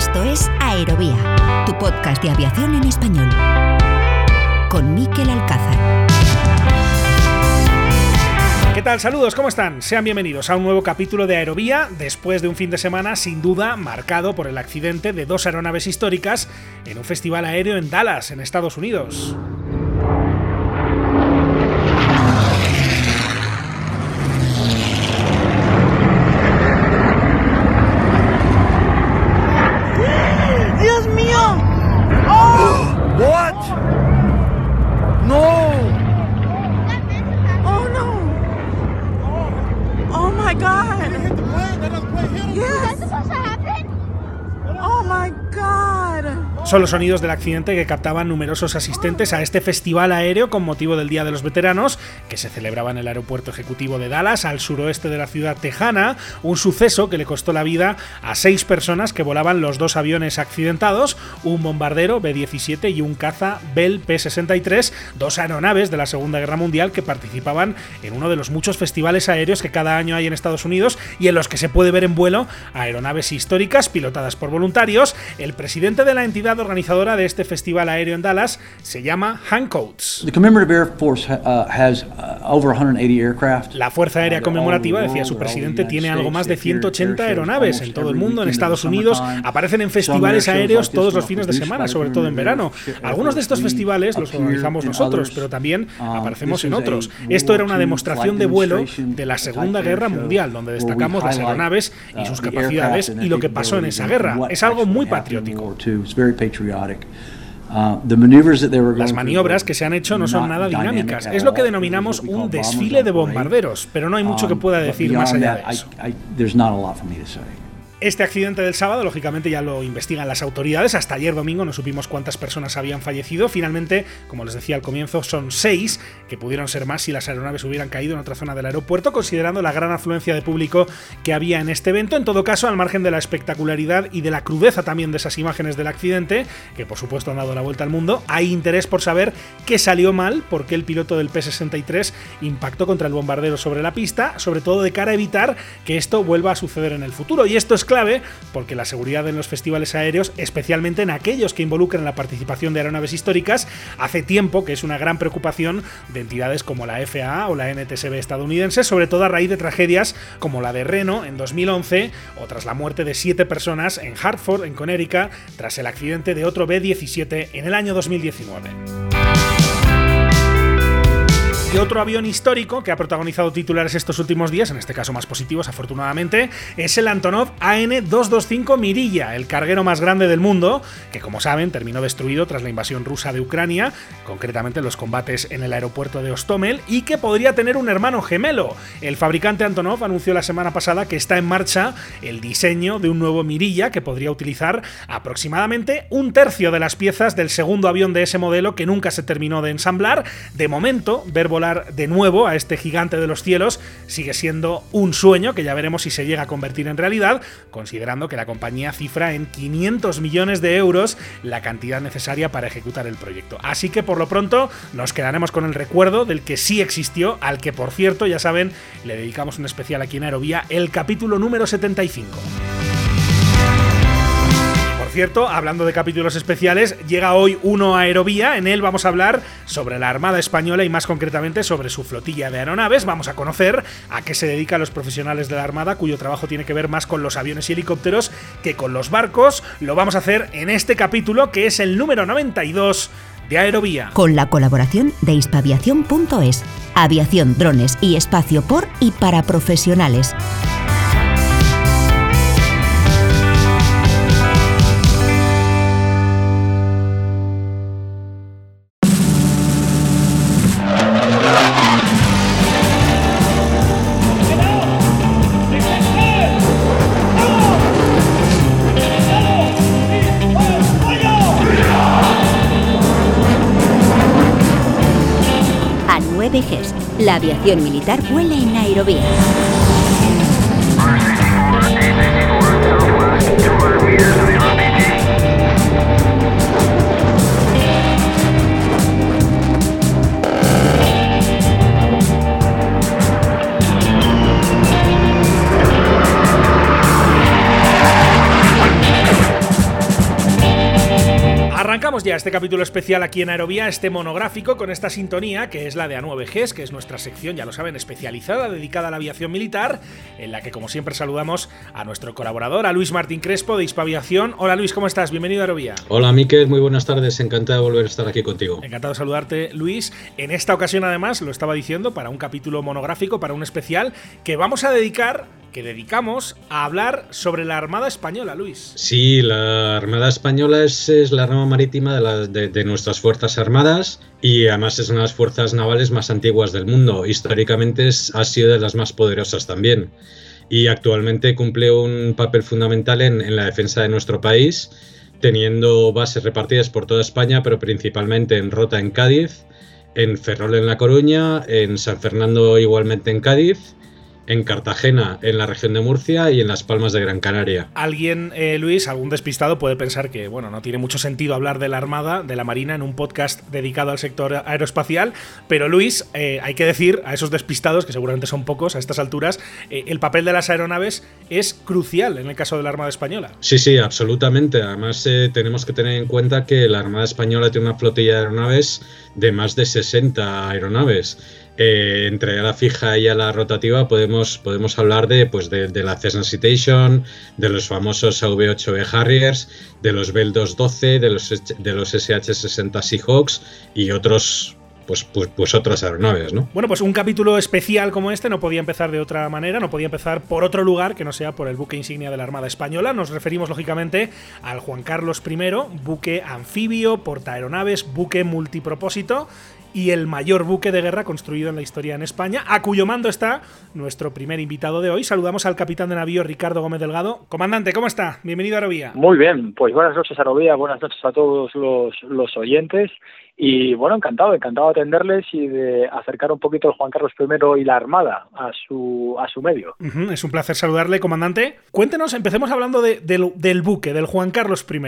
Esto es Aerovía, tu podcast de aviación en español. Con Miquel Alcázar. ¿Qué tal? Saludos, ¿cómo están? Sean bienvenidos a un nuevo capítulo de Aerovía, después de un fin de semana sin duda marcado por el accidente de dos aeronaves históricas en un festival aéreo en Dallas, en Estados Unidos. Son los sonidos del accidente que captaban numerosos asistentes a este festival aéreo con motivo del Día de los Veteranos, que se celebraba en el aeropuerto ejecutivo de Dallas, al suroeste de la ciudad tejana, un suceso que le costó la vida a seis personas que volaban los dos aviones accidentados, un bombardero B-17 y un caza Bell P-63, dos aeronaves de la Segunda Guerra Mundial que participaban en uno de los muchos festivales aéreos que cada año hay en Estados Unidos y en los que se puede ver en vuelo aeronaves históricas pilotadas por voluntarios. El presidente de la entidad organizadora de este festival aéreo en Dallas se llama Force uh, uh, over 180 aircraft. La Fuerza Aérea Conmemorativa, decía su presidente, tiene algo más de 180 aeronaves en todo el mundo, en Estados Unidos. Aparecen en festivales aéreos todos los fines de semana, sobre todo en verano. Algunos de estos festivales los organizamos nosotros, pero también aparecemos en otros. Esto era una demostración de vuelo de la Segunda Guerra Mundial, donde destacamos las aeronaves y sus capacidades y lo que pasó en esa guerra. Es algo muy patriótico. Las maniobras que se han hecho no son nada dinámicas. Es lo que denominamos un desfile de bombarderos, pero no hay mucho que pueda decir más allá de eso. Este accidente del sábado, lógicamente, ya lo investigan las autoridades. Hasta ayer domingo no supimos cuántas personas habían fallecido. Finalmente, como les decía al comienzo, son seis, que pudieron ser más si las aeronaves hubieran caído en otra zona del aeropuerto, considerando la gran afluencia de público que había en este evento. En todo caso, al margen de la espectacularidad y de la crudeza también de esas imágenes del accidente, que por supuesto han dado la vuelta al mundo, hay interés por saber qué salió mal, por qué el piloto del P-63 impactó contra el bombardero sobre la pista, sobre todo de cara a evitar que esto vuelva a suceder en el futuro. Y esto es clave porque la seguridad en los festivales aéreos, especialmente en aquellos que involucran la participación de aeronaves históricas, hace tiempo que es una gran preocupación de entidades como la FAA o la NTSB estadounidense, sobre todo a raíz de tragedias como la de Reno en 2011 o tras la muerte de siete personas en Hartford, en Connecticut, tras el accidente de otro B-17 en el año 2019. Y otro avión histórico que ha protagonizado titulares estos últimos días, en este caso más positivos afortunadamente, es el Antonov AN-225 Mirilla, el carguero más grande del mundo, que como saben terminó destruido tras la invasión rusa de Ucrania, concretamente los combates en el aeropuerto de Ostomel, y que podría tener un hermano gemelo. El fabricante Antonov anunció la semana pasada que está en marcha el diseño de un nuevo Mirilla que podría utilizar aproximadamente un tercio de las piezas del segundo avión de ese modelo que nunca se terminó de ensamblar. De momento, ver de nuevo a este gigante de los cielos sigue siendo un sueño que ya veremos si se llega a convertir en realidad, considerando que la compañía cifra en 500 millones de euros la cantidad necesaria para ejecutar el proyecto. Así que por lo pronto nos quedaremos con el recuerdo del que sí existió, al que por cierto, ya saben, le dedicamos un especial aquí en Aerovía, el capítulo número 75 cierto, hablando de capítulos especiales, llega hoy uno a Aerovía. En él vamos a hablar sobre la Armada Española y más concretamente sobre su flotilla de aeronaves. Vamos a conocer a qué se dedican los profesionales de la Armada, cuyo trabajo tiene que ver más con los aviones y helicópteros que con los barcos. Lo vamos a hacer en este capítulo, que es el número 92 de Aerovía. Con la colaboración de hispaviación.es. Aviación, drones y espacio por y para profesionales. La aviación militar vuela en Nairobi. Ya este capítulo especial aquí en Aerovía, este monográfico con esta sintonía que es la de A9Gs, que es nuestra sección, ya lo saben, especializada, dedicada a la aviación militar, en la que como siempre saludamos a nuestro colaborador, a Luis Martín Crespo de Hispaviación. Hola Luis, ¿cómo estás? Bienvenido a Aerovía. Hola Miquel, muy buenas tardes, encantado de volver a estar aquí contigo. Encantado de saludarte Luis. En esta ocasión además, lo estaba diciendo, para un capítulo monográfico, para un especial, que vamos a dedicar que dedicamos a hablar sobre la Armada Española, Luis. Sí, la Armada Española es, la rama marítima de, nuestras Fuerzas Armadas y además es una de las fuerzas navales más antiguas del mundo. Históricamente es, ha sido de las más poderosas también y actualmente cumple un papel fundamental en, en la defensa de nuestro país, teniendo bases repartidas por toda España, pero principalmente en Rota en Cádiz, en Ferrol en La Coruña, en San Fernando igualmente en Cádiz en Cartagena, en la región de Murcia y en Las Palmas de Gran Canaria. Alguien, eh, Luis, algún despistado puede pensar que, bueno, no tiene mucho sentido hablar de la Armada, de la Marina, en un podcast dedicado al sector aeroespacial, pero Luis, eh, hay que decir a esos despistados, que seguramente son pocos a estas alturas, eh, el papel de las aeronaves es crucial en el caso de la Armada Española. Sí, sí, absolutamente. Además, tenemos que tener en cuenta que la Armada Española tiene una flotilla de aeronaves de más de 60 aeronaves. Entre la fija y a la rotativa podemos, podemos hablar de, pues de, de la Cessna Citation, de los famosos AV-8B Harriers, de los Bell 212, de los, de los SH-60 Seahawks y otros pues, pues, pues, otras aeronaves, ¿no? Bueno, pues un capítulo especial como este no podía empezar de otra manera, no podía empezar por otro lugar que no sea por el buque insignia de la Armada Española. Nos referimos, lógicamente, al Juan Carlos I, buque anfibio, portaaeronaves, buque multipropósito y el mayor buque de guerra construido en la historia en España, a cuyo mando está nuestro primer invitado de hoy. Saludamos al capitán de navío Ricardo Gómez Delgado. Comandante, ¿cómo está? Bienvenido a Arovía. Muy bien, pues buenas noches Arovía, buenas noches a todos los, los oyentes y bueno, encantado, encantado de atenderles y de acercar un poquito el Juan Carlos I y la Armada a su, a su medio. Uh -huh, es un placer saludarle, comandante. Cuéntenos, empecemos hablando de, de, del buque, del Juan Carlos I,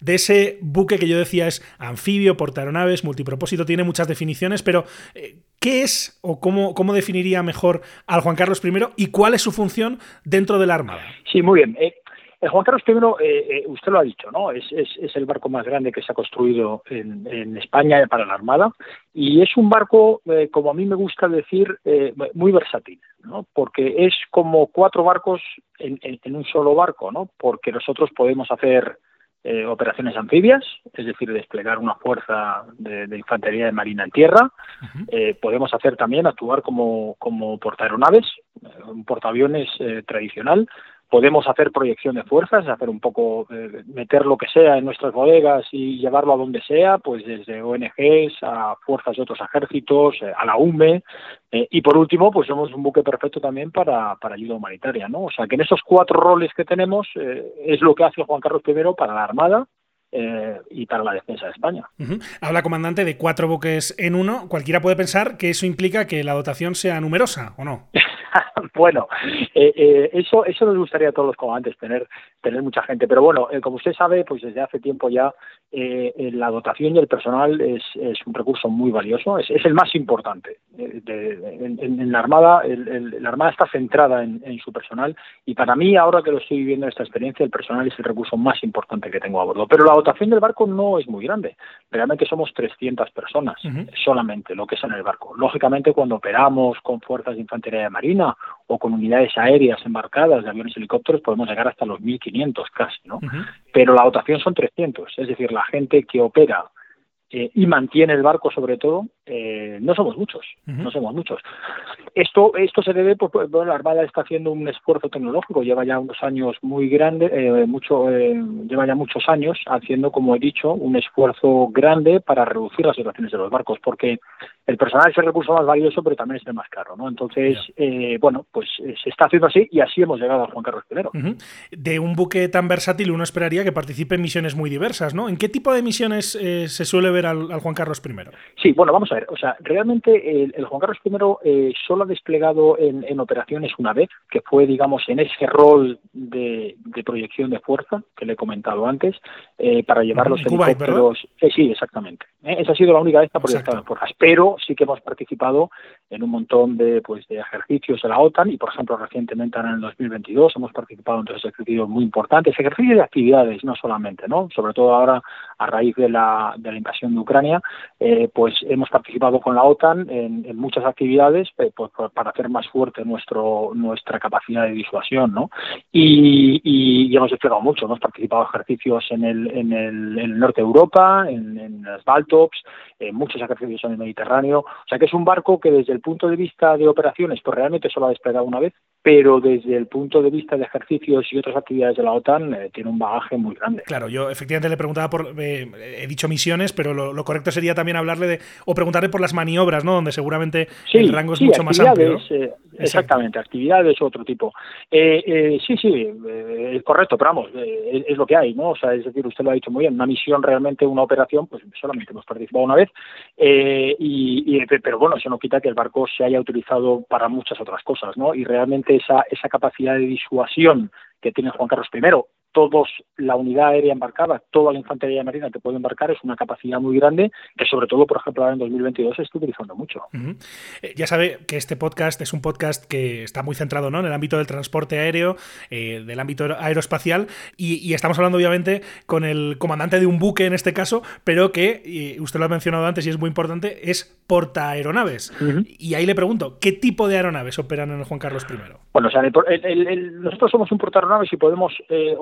de ese buque que yo decía es anfibio, portaeronaves, multipropósito, tiene muchas definiciones, pero eh, ¿qué es o cómo, cómo definiría mejor al Juan Carlos I y cuál es su función dentro de la Armada? Sí, muy bien. Eh, el Juan Carlos I, eh, eh, usted lo ha dicho, ¿no? Es, es, es, el barco más grande que se ha construido en, en España para la Armada y es un barco, eh, como a mí me gusta decir, eh, muy versátil, ¿no? Porque es como cuatro barcos en, en, en un solo barco, ¿no? Porque nosotros podemos hacer eh, operaciones anfibias, es decir, desplegar una fuerza de, de infantería de marina en tierra. Uh -huh. eh, podemos hacer también actuar como, como portaeronaves, un portaaviones eh, tradicional podemos hacer proyección de fuerzas, hacer un poco, eh, meter lo que sea en nuestras bodegas y llevarlo a donde sea, pues desde ONGs a fuerzas de otros ejércitos, eh, a la UME, eh, y por último, pues somos un buque perfecto también para, para ayuda humanitaria, ¿no? O sea que en esos cuatro roles que tenemos es lo que hace Juan Carlos I para la Armada, eh, y para la defensa de España. Uh -huh. Habla, comandante, de cuatro buques en uno. Cualquiera puede pensar que eso implica que la dotación sea numerosa, ¿o no? bueno, eh, eh, eso, eso nos gustaría a todos los comandantes, tener, tener mucha gente. Pero bueno, eh, como usted sabe, pues desde hace tiempo ya eh, la dotación y el personal es, es un recurso muy valioso, es, es el más importante. De, de, en, en, la Armada, el, el, la Armada está centrada en, en, su personal y para mí, ahora que lo estoy viviendo esta experiencia, el personal es el recurso más importante que tengo a bordo. Pero la dotación del barco no es muy grande. Realmente somos 300 personas uh -huh. solamente lo que es en el barco. Lógicamente, cuando operamos con fuerzas de infantería de marina o con unidades aéreas embarcadas de aviones y helicópteros, podemos llegar hasta los 1.500 casi, ¿no? Uh -huh. Pero la dotación son 300, es decir, la gente que opera eh, y mantiene el barco sobre todo, eh, no somos muchos, uh -huh. no somos muchos. Esto, esto se debe, pues, bueno, la Armada está haciendo un esfuerzo tecnológico, lleva ya unos años muy grandes, eh, mucho, eh, lleva ya muchos años haciendo, como he dicho, un esfuerzo grande para reducir las dotaciones de los barcos, porque el personal es el recurso más valioso, pero también es el más caro, ¿no? Entonces, yeah. bueno, pues se está haciendo así y así hemos llegado a Juan Carlos I. Uh -huh. De un buque tan versátil, uno esperaría que participe en misiones muy diversas, ¿no? ¿En qué tipo de misiones se suele ver al, al Juan Carlos I? Sí, bueno, vamos a a ver, o sea, realmente el, el Juan Carlos I eh, solo ha desplegado en, en, operaciones una vez, que fue, digamos, en ese rol de, de proyección de fuerza que le he comentado antes, eh, para llevar los helicópteros. Eh, sí, exactamente. Eh, esa ha sido la única vez que ha proyectado en fuerzas, pero sí que hemos participado en un montón de, pues, de ejercicios de la OTAN y, por ejemplo, recientemente en el 2022 hemos participado en tres ejercicios muy importantes, ejercicios de actividades, no solamente, ¿no? Sobre todo ahora a raíz de la, de la invasión de Ucrania, pues hemos participado con la OTAN en, en muchas actividades pues, para hacer más fuerte nuestro, nuestra capacidad de disuasión, ¿no? Y, y, y hemos desplegado mucho, hemos participado en ejercicios en el, en el, en el norte de Europa, en, en las Baltops, en muchos ejercicios en el Mediterráneo, o sea que es un barco que desde el punto de vista de operaciones, pues realmente solo ha desplegado una vez, pero desde el punto de vista de ejercicios y otras actividades de la OTAN eh, tiene un bagaje muy grande. Claro, yo efectivamente le preguntaba por, eh, he dicho misiones, pero lo, lo, correcto sería también hablarle de, o preguntarle por las maniobras, ¿no? Donde seguramente sí, el rango es sí, mucho más amplio. ¿no? Eh, exactamente, actividades otro tipo. Eh, eh, sí, sí, es correcto, pero vamos, es, es, lo que hay, ¿no? O sea, es decir, usted lo ha dicho muy bien, una misión realmente, una operación, pues solamente hemos participado una vez, y, y, pero bueno, eso no quita que el barco se haya utilizado para muchas otras cosas, ¿no? Y realmente esa, esa capacidad de disuasión que tiene Juan Carlos I, todos la unidad aérea embarcada, toda la infantería marina que puede embarcar es una capacidad muy grande que sobre todo, por ejemplo, ahora en 2022 se está utilizando mucho. Uh -huh. eh, ya sabe que este podcast es un podcast que está muy centrado ¿no? en el ámbito del transporte aéreo, eh, del ámbito aeroespacial y, y, estamos hablando obviamente con el comandante de un buque en este caso, pero que, usted lo ha mencionado antes y es muy importante, es portaaeronaves. Uh -huh. Y ahí le pregunto, ¿qué tipo de aeronaves operan en el Juan Carlos I? Bueno, o sea, el, el, el, nosotros somos un portaaeronaves y podemos eh,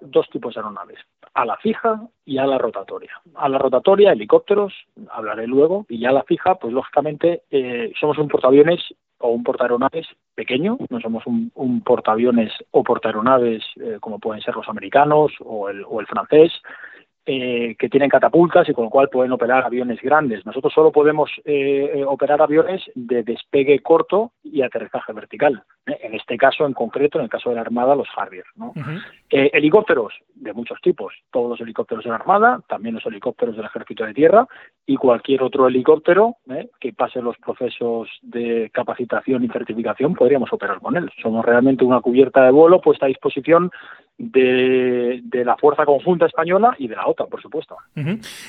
dos tipos de aeronaves, a la fija y a la rotatoria. A la rotatoria, helicópteros, hablaré luego, y a la fija, pues lógicamente eh, somos un portaaviones o un portaaeronaves pequeño, no somos un, portaaviones o portaaeronaves eh, como pueden ser los americanos o el francés, eh, que tienen catapultas y con lo cual pueden operar aviones grandes. Nosotros solo podemos eh, operar aviones de despegue corto y aterrizaje vertical. ¿eh? En este caso, en concreto, en el caso de la Armada, los Harrier. ¿no? Uh -huh. helicópteros de muchos tipos, todos los helicópteros de la Armada, también los helicópteros del Ejército de Tierra y cualquier otro helicóptero que pase los procesos de capacitación y certificación, podríamos operar con él. Somos realmente una cubierta de vuelo puesta a disposición de, la Fuerza Conjunta Española y de la OTAN, por supuesto.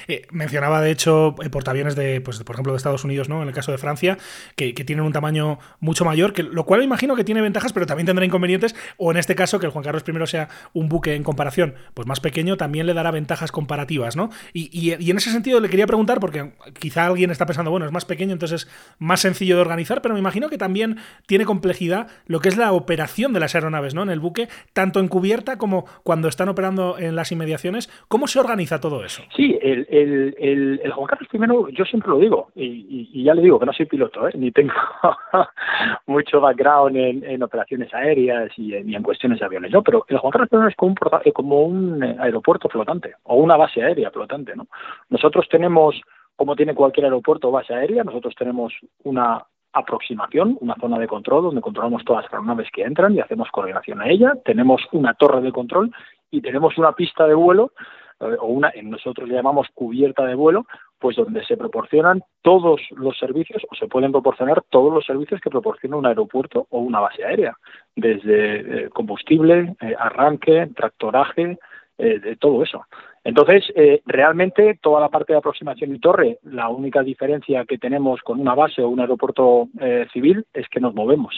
Eh, mencionaba, de hecho, eh, portaaviones de, pues, por ejemplo, de Estados Unidos, ¿no? En el caso de Francia, que, tienen un tamaño mucho mayor, que, lo cual imagino que tiene ventajas, pero también tendrá inconvenientes, o en este caso, que el Juan Carlos I sea un buque en comparación pues más pequeño, también le dará ventajas comparativas, ¿no? Y, y, en ese sentido le quería preguntar, porque quizá alguien está pensando, bueno, es más pequeño, entonces es más sencillo de organizar, pero me imagino que también tiene complejidad lo que es la operación de las aeronaves, ¿no? En el buque, tanto en como cuando están operando en las inmediaciones. ¿Cómo se organiza todo eso? Sí, el, el, el, Juan Carlos I, yo siempre lo digo, y, ya le digo que no soy piloto, ¿eh? ni tengo mucho background en, operaciones aéreas y en, en, cuestiones de aviones, ¿no? Pero el Juan Carlos I es como un, como un aeropuerto flotante o una base aérea flotante, ¿no? Nosotros tenemos, como tiene cualquier aeropuerto o base aérea, nosotros tenemos una aproximación, una zona de control donde controlamos todas las aeronaves que entran y hacemos coordinación a ella. Tenemos una torre de control y tenemos una pista de vuelo eh, o una, nosotros le llamamos cubierta de vuelo, pues donde se proporcionan todos los servicios o se pueden proporcionar todos los servicios que proporciona un aeropuerto o una base aérea, desde eh, combustible, eh, arranque, tractoraje, de todo eso. Entonces, eh, realmente toda la parte de aproximación y torre, la única diferencia que tenemos con una base o un aeropuerto eh, civil es que nos movemos.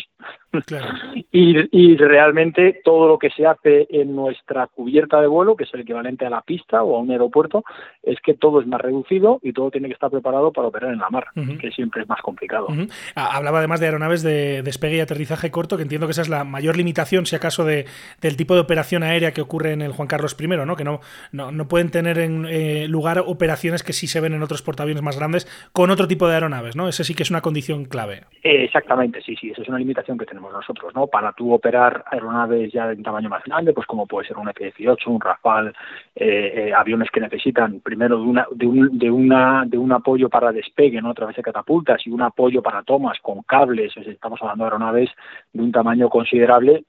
Claro. y, y, realmente todo lo que se hace en nuestra cubierta de vuelo, que es el equivalente a la pista o a un aeropuerto, es que todo es más reducido y todo tiene que estar preparado para operar en la mar, uh -huh. que siempre es más complicado. Uh -huh. Hablaba además de aeronaves de despegue y aterrizaje corto, que entiendo que esa es la mayor limitación, si acaso, de, del tipo de operación aérea que ocurre en el Juan Carlos I, ¿no? que no, no, no pueden tener en eh, lugar operaciones que sí se ven en otros portaaviones más grandes con otro tipo de aeronaves, ¿no? Ese sí que es una condición clave. Eh, exactamente, sí, sí, esa es una limitación que tenemos nosotros, ¿no? Para tú operar aeronaves ya de un tamaño más grande, pues como puede ser un F-18, un Rafale, eh, aviones que necesitan primero de, una, de, un, de, un apoyo para despegue, ¿no? A través de catapultas y un apoyo para tomas con cables, estamos hablando de aeronaves de un tamaño considerable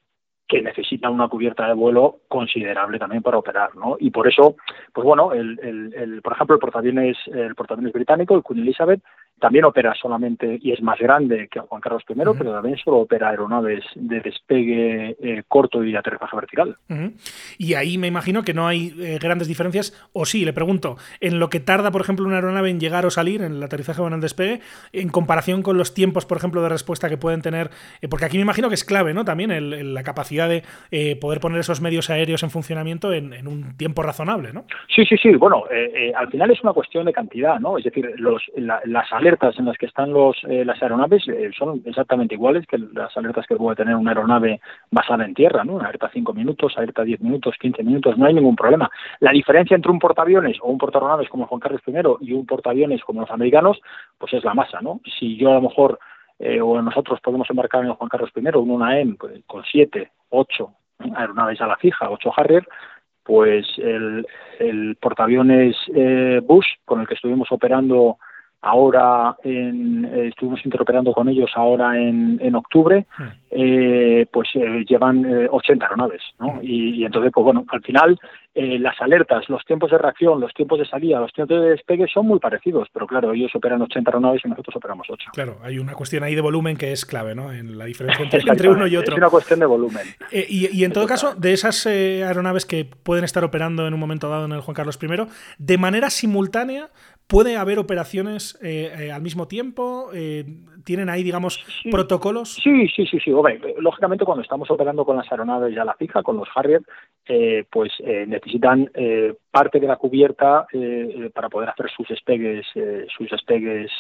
que necesitan una cubierta de vuelo considerable también para operar, ¿no? Y por eso, pues bueno, el, el, el por ejemplo, el portaaviones, el portaaviones británico, el Queen Elizabeth, También opera solamente y es más grande que Juan Carlos I, pero también solo opera aeronaves de despegue eh, corto y aterrizaje vertical. Y ahí me imagino que no hay eh, grandes diferencias, o sí, le pregunto, en lo que tarda, por ejemplo, una aeronave en llegar o salir, en el aterrizaje o en el despegue, en comparación con los tiempos, por ejemplo, de respuesta que pueden tener, eh, porque aquí me imagino que es clave, ¿no? También la capacidad de poder poner esos medios aéreos en funcionamiento en, un tiempo razonable, ¿no? Sí, sí, sí. Bueno, al final es una cuestión de cantidad, ¿no? Es decir, los, las alertas en las que están los, las aeronaves son exactamente iguales que las alertas que puede tener una aeronave basada en tierra, ¿no? Una alerta 5 minutos, alerta 10 minutos, 15 minutos, no hay ningún problema. La diferencia entre un portaaviones o un portaaviones como Juan Carlos I y un portaaviones como los americanos, pues es la masa, ¿no? Si yo a lo mejor eh, o nosotros podemos embarcar en Juan Carlos I un una M pues, con 7, 8 aeronaves a la fija, 8 Harrier, pues el, el portaaviones eh, Bush, con el que estuvimos operando ahora en, eh, estuvimos interoperando con ellos ahora en, en octubre, hmm. eh, pues eh, llevan 80 aeronaves, ¿no? Hmm. Y, entonces, pues bueno, al final las alertas, los tiempos de reacción, los tiempos de salida, los tiempos de despegue son muy parecidos, pero claro, ellos operan 80 aeronaves y nosotros operamos 8. Claro, hay una cuestión ahí de volumen que es clave, ¿no? En la diferencia entre, uno y otro. Es una cuestión de volumen. y, y, en todo caso, de esas aeronaves que pueden estar operando en un momento dado en el Juan Carlos I, de manera simultánea, ¿Puede haber operaciones eh, eh, al mismo tiempo? Eh, ¿Tienen ahí, digamos, protocolos? Sí, sí, sí, sí. lógicamente, cuando estamos operando con las aeronaves ya a la fija, con los Harrier, pues necesitan parte de la cubierta para poder hacer sus despegues, sus despegues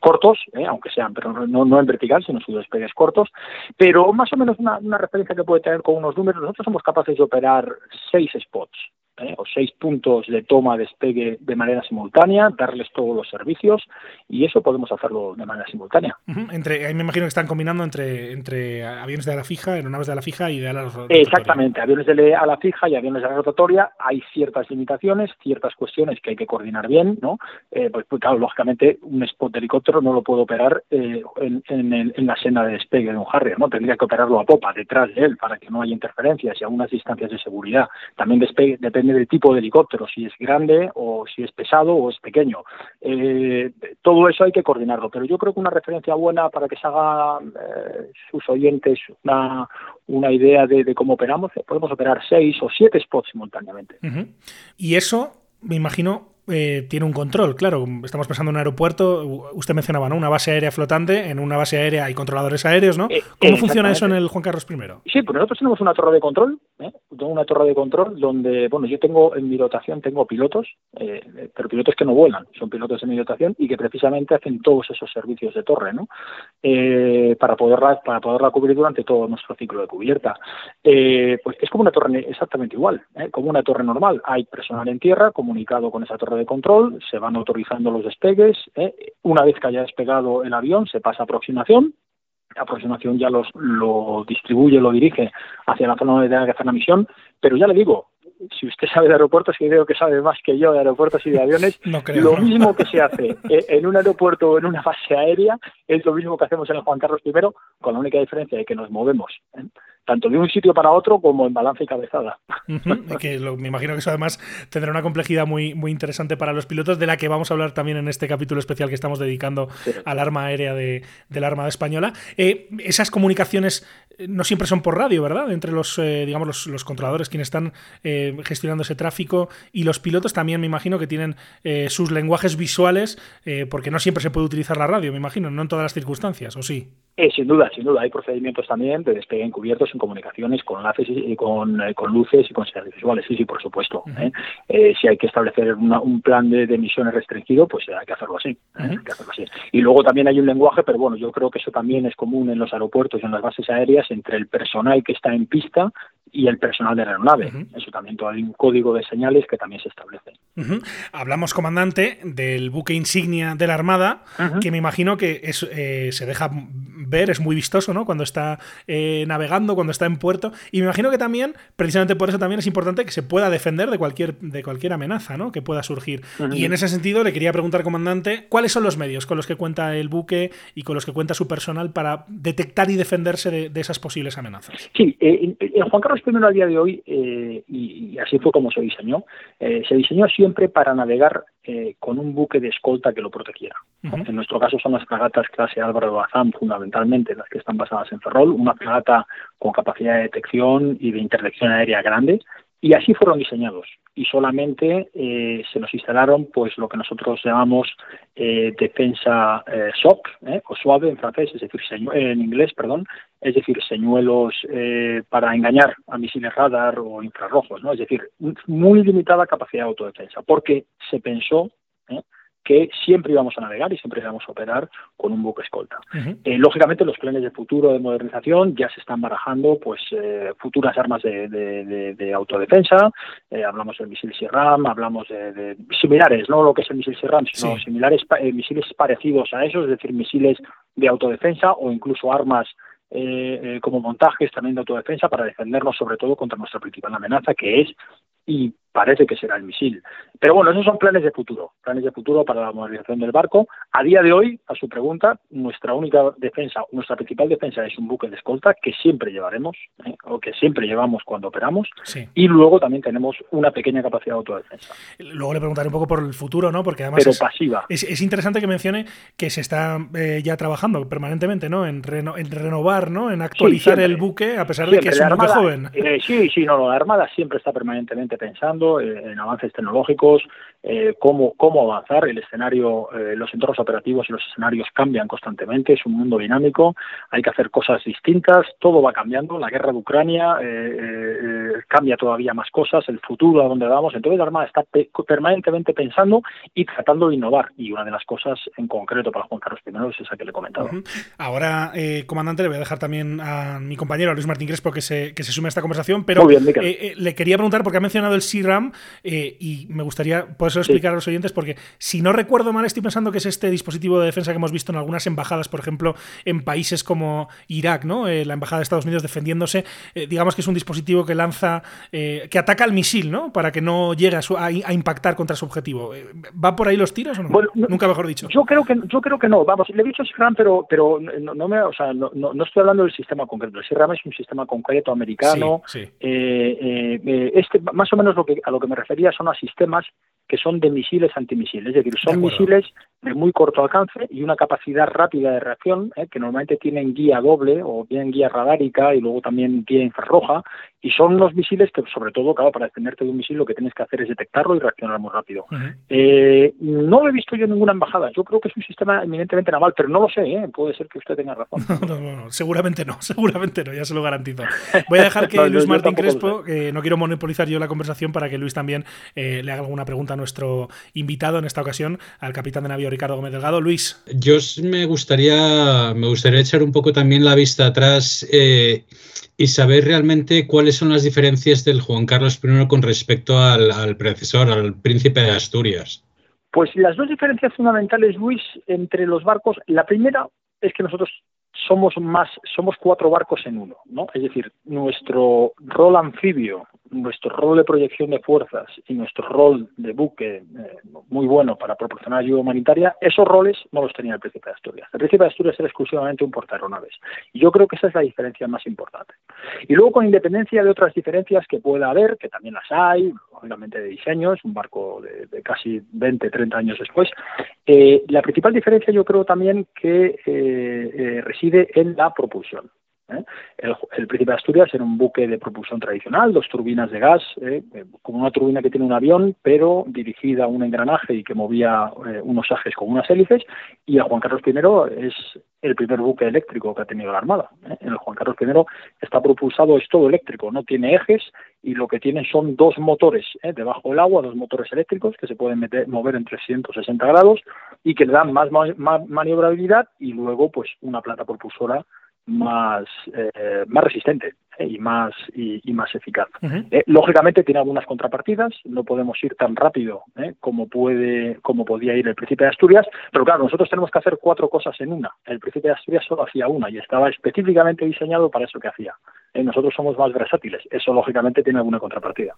cortos, aunque sean, pero no, no en vertical, sino sus despegues cortos. Pero más o menos una, una referencia que puede tener con unos números, nosotros somos capaces de operar seis spots. ¿Eh? o seis puntos de toma, despegue de manera simultánea, darles todos los servicios y eso podemos hacerlo de manera simultánea. entre, ahí me imagino que están combinando entre, entre aviones de ala fija, aeronaves de ala fija y de ala rotatoria. Exactamente, aviones de ala fija y aviones de ala rotatoria. Hay ciertas limitaciones, ciertas cuestiones que hay que coordinar bien, ¿no? Eh, pues, pues, claro, lógicamente un spot de helicóptero no lo puedo operar eh, en, en, la senda de despegue de un Harrier, ¿no? Tendría que operarlo a popa, detrás de él, para que no haya interferencias y a unas distancias de seguridad. También despegue, depende del tipo de helicóptero, si es grande o si es pesado o es pequeño. Eh, todo eso hay que coordinarlo, pero yo creo que una referencia buena para que se haga eh, sus oyentes una, una idea de, cómo operamos, podemos operar seis o siete spots simultáneamente. Y eso, me imagino, eh, tiene un control, claro. Estamos pensando en un aeropuerto, usted mencionaba, ¿no? Una base aérea flotante, en una base aérea hay controladores aéreos, ¿no? Eh, ¿Cómo funciona eso en el Juan Carlos I? Sí, pues nosotros tenemos una torre de control, ¿eh? una torre de control donde, bueno, yo tengo en mi dotación tengo pilotos, eh, pero pilotos que no vuelan, son pilotos en mi dotación y que precisamente hacen todos esos servicios de torre, ¿no? para poderla para poderla cubrir durante todo nuestro ciclo de cubierta. pues es como una torre exactamente igual, como una torre normal. Hay personal en tierra comunicado con esa torre de control, se van autorizando los despegues. ¿eh? Una vez que haya despegado el avión, se pasa a aproximación. La aproximación ya los, lo distribuye, lo dirige hacia la zona donde tenga que hacer la misión. Pero ya le digo, si usted sabe de aeropuertos, y creo que sabe más que yo de aeropuertos y de aviones, lo mismo que se hace eh, en un aeropuerto o en una base aérea es lo mismo que hacemos en el Juan Carlos I, con la única diferencia de que nos movemos. Tanto de un sitio para otro como en balance y cabezada. que me imagino que eso además tendrá una complejidad muy, muy interesante para los pilotos, de la que vamos a hablar también en este capítulo especial que estamos dedicando al arma aérea de, la Armada Española. Eh, esas comunicaciones eh, no siempre son por radio, ¿verdad? Entre los, eh, digamos, los, controladores, quienes están gestionando ese tráfico y los pilotos también me imagino que tienen sus lenguajes visuales, porque no siempre se puede utilizar la radio, me imagino, no en todas las circunstancias, ¿o sí? Sin duda, sin duda. Hay procedimientos también de despegue encubiertos en comunicaciones con enlaces y con, eh, con luces y con señales visuales. Sí, sí, por supuesto. ¿eh? Eh, si hay que establecer un plan de, emisiones restringido, pues hay que, hacerlo así, hay que hacerlo así. Y luego también hay un lenguaje, pero bueno, yo creo que eso también es común en los aeropuertos y en las bases aéreas entre el personal que está en pista y el personal de la aeronave. Eso también todo hay un código de señales que también se establece. Hablamos, comandante, del buque insignia de la Armada, que me imagino que es, se deja ver, es muy vistoso, ¿no? Cuando está eh, navegando, cuando está en puerto. Y me imagino que también, precisamente por eso también es importante que se pueda defender de cualquier, de cualquier amenaza, ¿no? Que pueda surgir. Y en ese sentido le quería preguntar, comandante, ¿cuáles son los medios con los que cuenta el buque y con los que cuenta su personal para detectar y defenderse de, esas posibles amenazas? Sí, eh, Juan Carlos I a día de hoy, eh, y, así fue como se diseñó, se diseñó siempre para navegar eh, con un buque de escolta que lo protegiera. En nuestro caso son las fragatas clase Álvaro Bazán, fundamentalmente, las que están basadas en Ferrol, una fragata con capacidad de detección y de interdicción aérea grande, y así fueron diseñados. Y solamente eh, se nos instalaron pues lo que nosotros llamamos eh, defensa eh, SOC, eh, o suave en francés, es decir, en inglés, perdón, es decir, señuelos eh, para engañar a misiles radar o infrarrojos, ¿no? Es decir, muy limitada capacidad de autodefensa, porque se pensó ¿eh? Que siempre íbamos a navegar y siempre íbamos a operar con un buque escolta. Eh, lógicamente, los planes de futuro de modernización ya se están barajando, pues eh, futuras armas de, de- de autodefensa. eh, hablamos del misil SIRAM, hablamos de, similares, no lo que es el misil SIRAM, sino Sí. similares misiles parecidos a esos, es decir, misiles de autodefensa o incluso armas eh, eh, como montajes también de autodefensa para defendernos sobre todo contra nuestra principal amenaza que es y parece que será el misil. Pero bueno, esos son planes de futuro, planes de futuro para la modernización del barco. A día de hoy, a su pregunta, nuestra única defensa, nuestra principal defensa es un buque de escolta que siempre llevaremos, ¿eh? o que siempre llevamos cuando operamos, Sí. y luego también tenemos una pequeña capacidad de autodefensa, Luego le preguntaré un poco por el futuro, ¿no? Porque además pero es, pasiva. es- es interesante que mencione que se está eh, ya trabajando permanentemente, ¿no? En, reno- en renovar, ¿no? En actualizar el buque, a pesar de que es un buque joven. eh, sí, sí, no, la Armada siempre está permanentemente pensando eh, en avances tecnológicos, eh, cómo, cómo avanzar. El escenario, eh, los entornos operativos y los escenarios cambian constantemente, es un mundo dinámico, hay que hacer cosas distintas, todo va cambiando. La guerra de Ucrania cambia todavía más cosas, el futuro a dónde vamos. Entonces la Armada está pe- permanentemente pensando y tratando de innovar. Y una de las cosas en concreto para Juan Carlos I es esa que le he comentado. Ujú. Ahora, eh, comandante, le voy a dejar también a mi compañero, a Luis Martín Crespo, que se, que se sume a esta conversación, pero Muy bien, eh, eh, le quería preguntar, porque ha mencionado el SIRAM, eh, y me gustaría Sí. explicar a los oyentes, porque si no recuerdo mal, estoy pensando que es este dispositivo de defensa que hemos visto en algunas embajadas, por ejemplo, en países como Irak, ¿no? Eh, la embajada de Estados Unidos defendiéndose, eh, digamos que es un dispositivo que lanza, eh, que ataca al misil, ¿no? Para que no llegue a, su- a- a impactar contra su objetivo. ¿Va por ahí los tiros o no? Bueno, no- Nunca mejor dicho. Yo creo que yo creo que no. Vamos, le he dicho SIRAM, pero pero no, no me, o sea, no, no, no estoy hablando del sistema concreto. El SIRAM es un sistema concreto americano. Sí, sí. Eh, eh, eh, este más o menos lo que a lo que me refería son a sistemas que son de misiles antimisiles, es decir, son De misiles de muy corto alcance y una capacidad rápida de reacción, eh, que normalmente tienen guía doble o bien guía radárica y luego también guía infrarroja, y son unos misiles que, sobre todo, claro, para defenderte de un misil lo que tienes que hacer es detectarlo y reaccionar muy rápido. Eh, no lo he visto yo en ninguna embajada. Yo creo que es un sistema eminentemente naval, pero no lo sé. ¿eh? Puede ser que usted tenga razón. No, no, no, seguramente no, seguramente no, ya se lo garantizo. Voy a dejar que No, Luis yo Martín Crespo, que no quiero monopolizar yo la conversación para que Luis también eh, le haga alguna pregunta a nuestro invitado en esta ocasión, al capitán de navío Ricardo Gómez Delgado. Luis, Yo me gustaría, me gustaría echar un poco también la vista atrás eh, y saber realmente cuáles son las diferencias del Juan Carlos I con respecto al, al predecesor, al príncipe de Asturias. Pues las dos diferencias fundamentales, Luis, entre los barcos, la primera es que nosotros somos más, somos cuatro barcos en uno, ¿no? Es decir, nuestro rol anfibio, nuestro rol de proyección de fuerzas y nuestro rol de buque eh, muy bueno para proporcionar ayuda humanitaria, esos roles no los tenía el Príncipe de Asturias. El Príncipe de Asturias era exclusivamente un portaeronaves. Y yo creo que esa es la diferencia más importante. Y luego, con independencia de otras diferencias que pueda haber, que también las hay, obviamente de diseño, es un barco de, de casi 20, 30 años después, eh, la principal diferencia yo creo también que eh, eh, reside en la propulsión. ¿Eh? El, Príncipe de Asturias era un buque de propulsión tradicional, dos turbinas de gas, eh, eh, como una turbina que tiene un avión, pero dirigida a un engranaje y que movía unos ejes con unas hélices, y el Juan Carlos I es el primer buque eléctrico que ha tenido la Armada. El Juan Carlos I está propulsado, es todo eléctrico, no tiene ejes y lo que tiene son dos motores debajo del agua, dos motores eléctricos que se pueden meter, mover en 360 grados y que le dan más, más maniobrabilidad y luego pues una plata propulsora más, eh, más resistente ¿eh? y más y, y más eficaz. Eh, lógicamente tiene algunas contrapartidas, no podemos ir tan rápido ¿eh? como puede como podía ir el Príncipe de Asturias, pero claro, nosotros tenemos que hacer cuatro cosas en una. El Príncipe de Asturias solo hacía una y estaba específicamente diseñado para eso que hacía. Eh, nosotros somos más versátiles. Eso, lógicamente, tiene alguna contrapartida.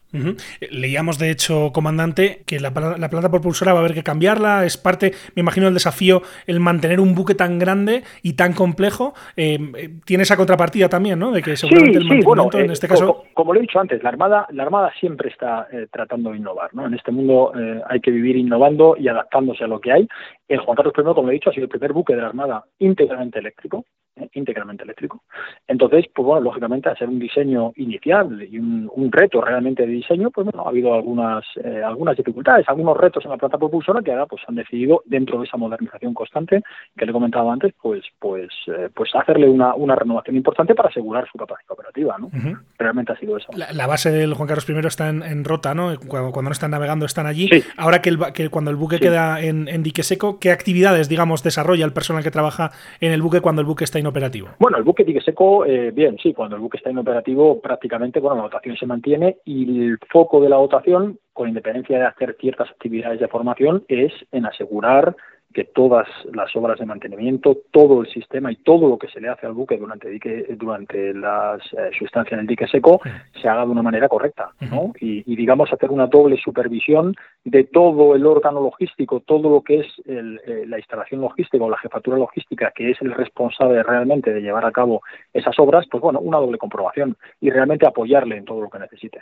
Leíamos, de hecho, comandante, que la, pla- la planta propulsora va a haber que cambiarla. Es parte, me imagino, del desafío el mantener un buque tan grande y tan complejo. Eh, eh, tiene esa contrapartida también, ¿no? De que seguramente el mantenimiento, en eh, este caso. co- como lo he dicho antes, la Armada, la Armada siempre está tratando de innovar. ¿no? En este mundo hay que vivir innovando y adaptándose a lo que hay. El Juan Carlos I, como he dicho, ha sido el primer buque de la Armada íntegramente eléctrico. Eh, íntegramente eléctrico. Entonces, pues bueno, lógicamente, al ser un diseño inicial y un, un reto realmente de diseño, pues bueno, ha habido algunas, eh, algunas dificultades, algunos retos en la planta propulsora que ahora pues han decidido, dentro de esa modernización constante que le he comentado antes, pues, pues, eh, pues hacerle una, una renovación importante para asegurar su capacidad operativa. ¿no? Realmente ha sido eso. La, la base del Juan Carlos I está en, en Rota, ¿no? Cuando, cuando no están navegando están allí. Sí. Ahora que, el, que cuando el buque Sí. queda en, en dique seco, ¿qué actividades, digamos, desarrolla el personal que trabaja en el buque cuando el buque está inoperativo? Bueno, el buque dique seco, eh, bien, sí, cuando el buque está inoperativo, prácticamente, bueno, la dotación se mantiene y el foco de la dotación, con independencia de hacer ciertas actividades de formación, es en asegurar que todas las obras de mantenimiento, todo el sistema y todo lo que se le hace al buque durante, dique, durante las, eh, su estancia en el dique seco se haga de una manera correcta, ¿no? Y, y, digamos hacer una doble supervisión de todo el órgano logístico, todo lo que es el, eh, la instalación logística o la jefatura logística, que es el responsable realmente de llevar a cabo esas obras, pues bueno, una doble comprobación y realmente apoyarle en todo lo que necesite.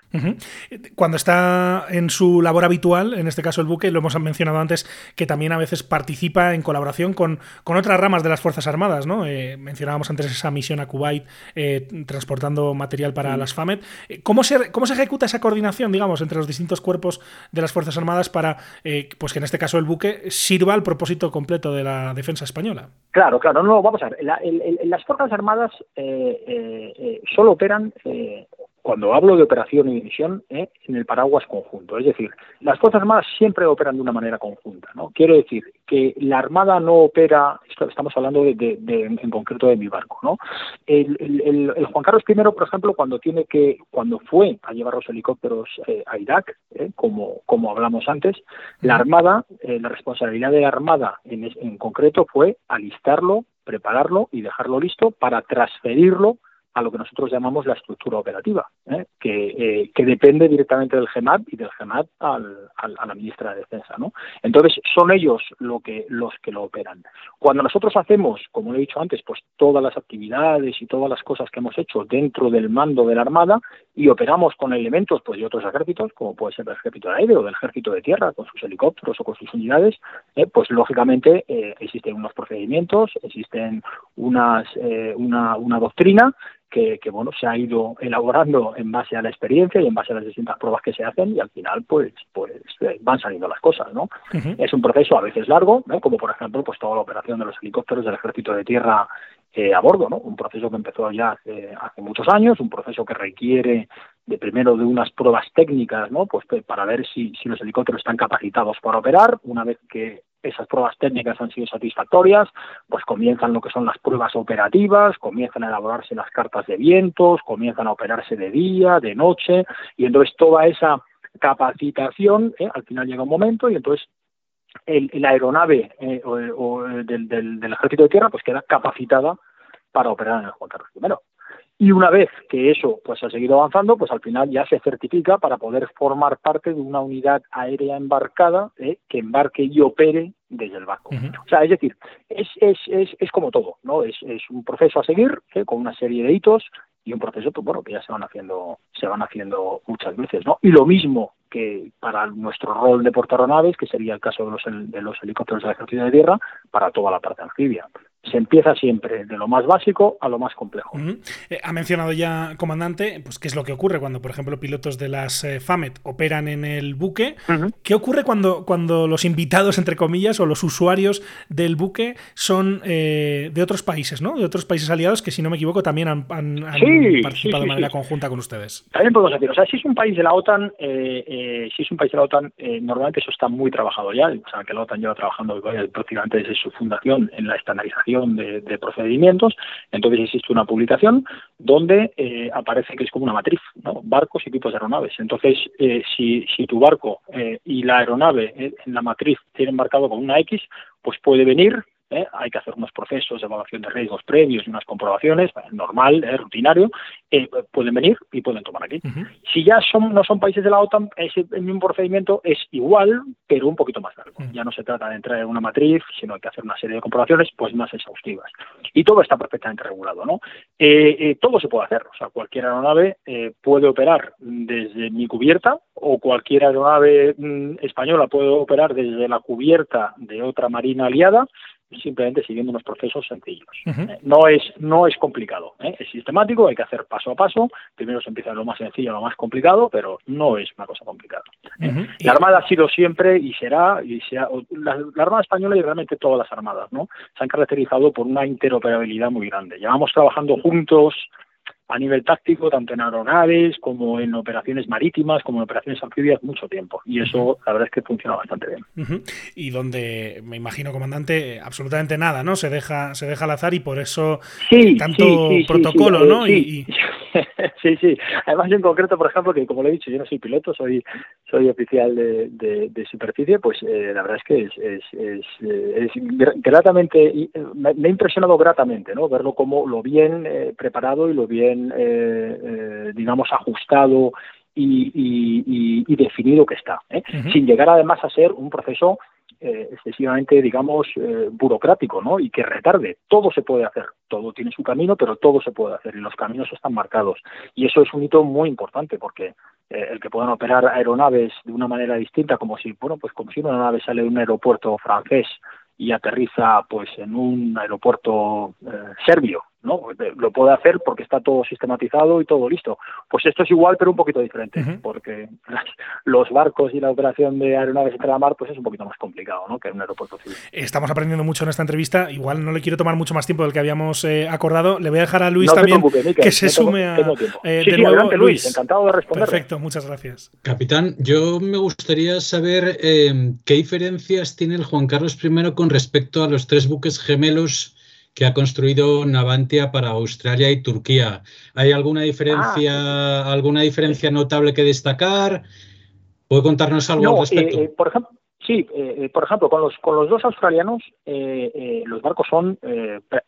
Cuando está en su labor habitual, en este caso el buque, lo hemos mencionado antes, que también a veces participa en colaboración con, con otras ramas de las Fuerzas Armadas, ¿no? Eh, mencionábamos antes esa misión a Kuwait eh, transportando material para las FAMED. Eh, ¿Cómo se, ¿Cómo se ejecuta esa coordinación, digamos, entre los distintos cuerpos de las Fuerzas Armadas para eh, pues que en este caso el buque sirva al propósito completo de la defensa española? Claro, claro, no, vamos a ver. La, el, las Fuerzas Armadas eh, eh, solo operan eh, cuando hablo de operación y división, ¿eh? en el paraguas conjunto. Es decir, las Fuerzas Armadas siempre operan de una manera conjunta. ¿no? Quiero decir que la Armada no opera, estamos hablando de, en concreto de mi barco. ¿no? El, Juan Carlos I, por ejemplo, cuando tiene que, cuando fue a llevar los helicópteros eh, a Irak, ¿eh? como, hablamos antes, la Armada, la responsabilidad de la Armada en concreto fue alistarlo, prepararlo y dejarlo listo para transferirlo a lo que nosotros llamamos la estructura operativa, ¿eh? Que, eh, que, depende directamente del GEMAT y del GEMAT al, a la ministra de Defensa. ¿no? Entonces, son ellos lo que, los que lo operan. Cuando nosotros hacemos, como he dicho antes, pues todas las actividades y todas las cosas que hemos hecho dentro del mando de la Armada y operamos con elementos pues, de otros ejércitos, como puede ser del ejército aire o del ejército de tierra, con sus helicópteros o con sus unidades, eh, pues lógicamente existen unos procedimientos, existen unas, una, una doctrina que, que, bueno se ha ido elaborando en base a la experiencia y en base a las distintas pruebas que se hacen y al final pues pues van saliendo las cosas no uh -huh. es un proceso a veces largo ¿no? como por ejemplo pues toda la operación de los helicópteros del ejército de tierra eh, a bordo no un proceso que empezó ya hace, muchos años un proceso que requiere de primero de unas pruebas técnicas no pues para ver si, si los helicópteros están capacitados para operar. Una vez que esas pruebas técnicas han sido satisfactorias, pues comienzan lo que son las pruebas operativas, comienzan a elaborarse las cartas de vientos, comienzan a operarse de día, de noche, y entonces toda esa capacitación, ¿eh? al final llega un momento y entonces el, la aeronave eh, o, o del, del, del, ejército de tierra pues queda capacitada para operar en el Juan Carlos I. Y una vez que eso pues ha seguido avanzando, pues al final ya se certifica para poder formar parte de una unidad aérea embarcada eh, que embarque y opere desde el barco. Uh -huh. O sea, es decir, es, es, es, es como todo, ¿no? Es, es un proceso a seguir eh, con una serie de hitos y un proceso, pues bueno, que ya se van haciendo, se van haciendo muchas veces, ¿no? Y lo mismo que para nuestro rol de portaeronaves, que sería el caso de los, de los helicópteros del ejército de tierra, para toda la parte anfibia se empieza siempre de lo más básico a lo más complejo. Uh -huh. eh, ha mencionado ya, comandante, pues qué es lo que ocurre cuando, por ejemplo, pilotos de las eh, FAMET operan en el buque. Uh -huh. ¿Qué ocurre cuando, cuando los invitados, entre comillas, o los usuarios del buque son eh, de otros países, ¿no? De otros países aliados que, si no me equivoco, también han, han, han sí, participado sí, sí, de manera conjunta con ustedes. También podemos decir, o sea, si es un país de la OTAN, eh, si es un país de la OTAN, normalmente eso está muy trabajado ya, o sea, que la OTAN lleva trabajando prácticamente desde su fundación en la estandarización de, procedimientos, entonces existe una publicación donde eh, aparece que es como una matriz, barcos y tipos de aeronaves. Entonces, eh, si, si, tu barco eh, y la aeronave en la matriz tienen marcado con una X, pues puede venir ¿eh? hay que hacer unos procesos de evaluación de riesgos previos y unas comprobaciones, normal, ¿eh? rutinario, eh, pueden venir y pueden tomar aquí. Si ya son, no son países de la OTAN, ese mismo procedimiento es igual, pero un poquito más largo. Ya no se trata de entrar en una matriz, sino hay que hacer una serie de comprobaciones pues más exhaustivas. Y todo está perfectamente regulado, ¿no? todo se puede hacer, o sea, cualquier aeronave puede operar desde mi cubierta o cualquier aeronave mm, española puede operar desde la cubierta de otra marina aliada simplemente siguiendo unos procesos sencillos. Eh, no es no es complicado, ¿eh? es sistemático, hay que hacer paso a paso. Primero se empieza lo más sencillo, lo más complicado, pero no es una cosa complicada. ¿eh? La Armada ha sido siempre y será y sea la, la, Armada española y realmente todas las armadas, ¿no? Se han caracterizado por una interoperabilidad muy grande. Llevamos trabajando juntos a nivel táctico, tanto en aeronaves como en operaciones marítimas, como en operaciones anfibias, mucho tiempo. Y eso, la verdad es que funciona bastante bien. Y donde, me imagino, comandante, absolutamente nada, ¿no? Se deja, se deja al azar y por eso tanto protocolo, ¿no? y, sí, sí. Además, en concreto, por ejemplo, que como le he dicho, yo no soy piloto, soy soy oficial de, de, superficie, pues eh, la verdad es que es, es, es, eh, gratamente, eh, me, ha impresionado gratamente, ¿no? Verlo como lo bien preparado y lo bien, digamos, ajustado y, y, y, definido que está, sin llegar además a ser un proceso eh, excesivamente, digamos, eh, burocrático, ¿no? Y que retarde. Todo se puede hacer, todo tiene su camino, pero todo se puede hacer y los caminos están marcados. Y eso es un hito muy importante porque eh, el que puedan operar aeronaves de una manera distinta, como si, bueno, pues como si una nave sale de un aeropuerto francés y aterriza pues en un aeropuerto serbio ¿no? Lo puede hacer porque está todo sistematizado y todo listo. Pues esto es igual, pero un poquito diferente, porque los barcos y la operación de aeronaves en la mar, pues es un poquito más complicado, ¿no? Que en un aeropuerto civil. Estamos aprendiendo mucho en esta entrevista. Igual no le quiero tomar mucho más tiempo del que habíamos eh, acordado. Le voy a dejar a Luis también que se sume a. Eh, de nuevo, Luis, encantado de responder. Perfecto, muchas gracias. Capitán, yo me gustaría saber eh, qué diferencias tiene el Juan Carlos I con respecto a los tres buques gemelos que ha construido Navantia para Australia y Turquía. ¿Hay alguna diferencia, ah, alguna diferencia notable que destacar? ¿Puede contarnos algo al respecto? Eh, por ejemplo, Sí, eh, eh, por ejemplo, con los, con los dos australianos eh, los barcos son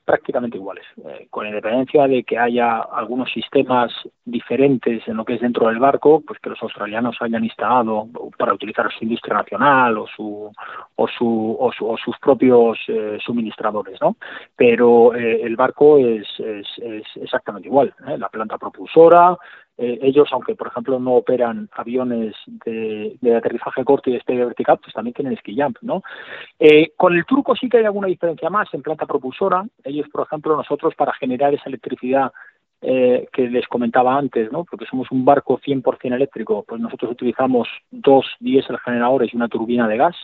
prácticamente iguales, con independencia de que haya algunos sistemas diferentes en lo que es dentro del barco, pues que los australianos hayan instalado para utilizar su industria nacional o, su, o, su, o, sus propios suministradores, ¿no? Pero el barco es, es exactamente igual, la planta propulsora, eh, ellos, aunque por ejemplo no operan aviones de, aterrizaje corto y despegue vertical, pues también tienen ski jump, ¿no? Eh, con el turco sí que hay alguna diferencia más en planta propulsora. Ellos, por ejemplo, nosotros para generar esa electricidad eh, que les comentaba antes, ¿no? porque somos un barco 100% eléctrico, pues nosotros utilizamos dos diésel generadores y una turbina de gas.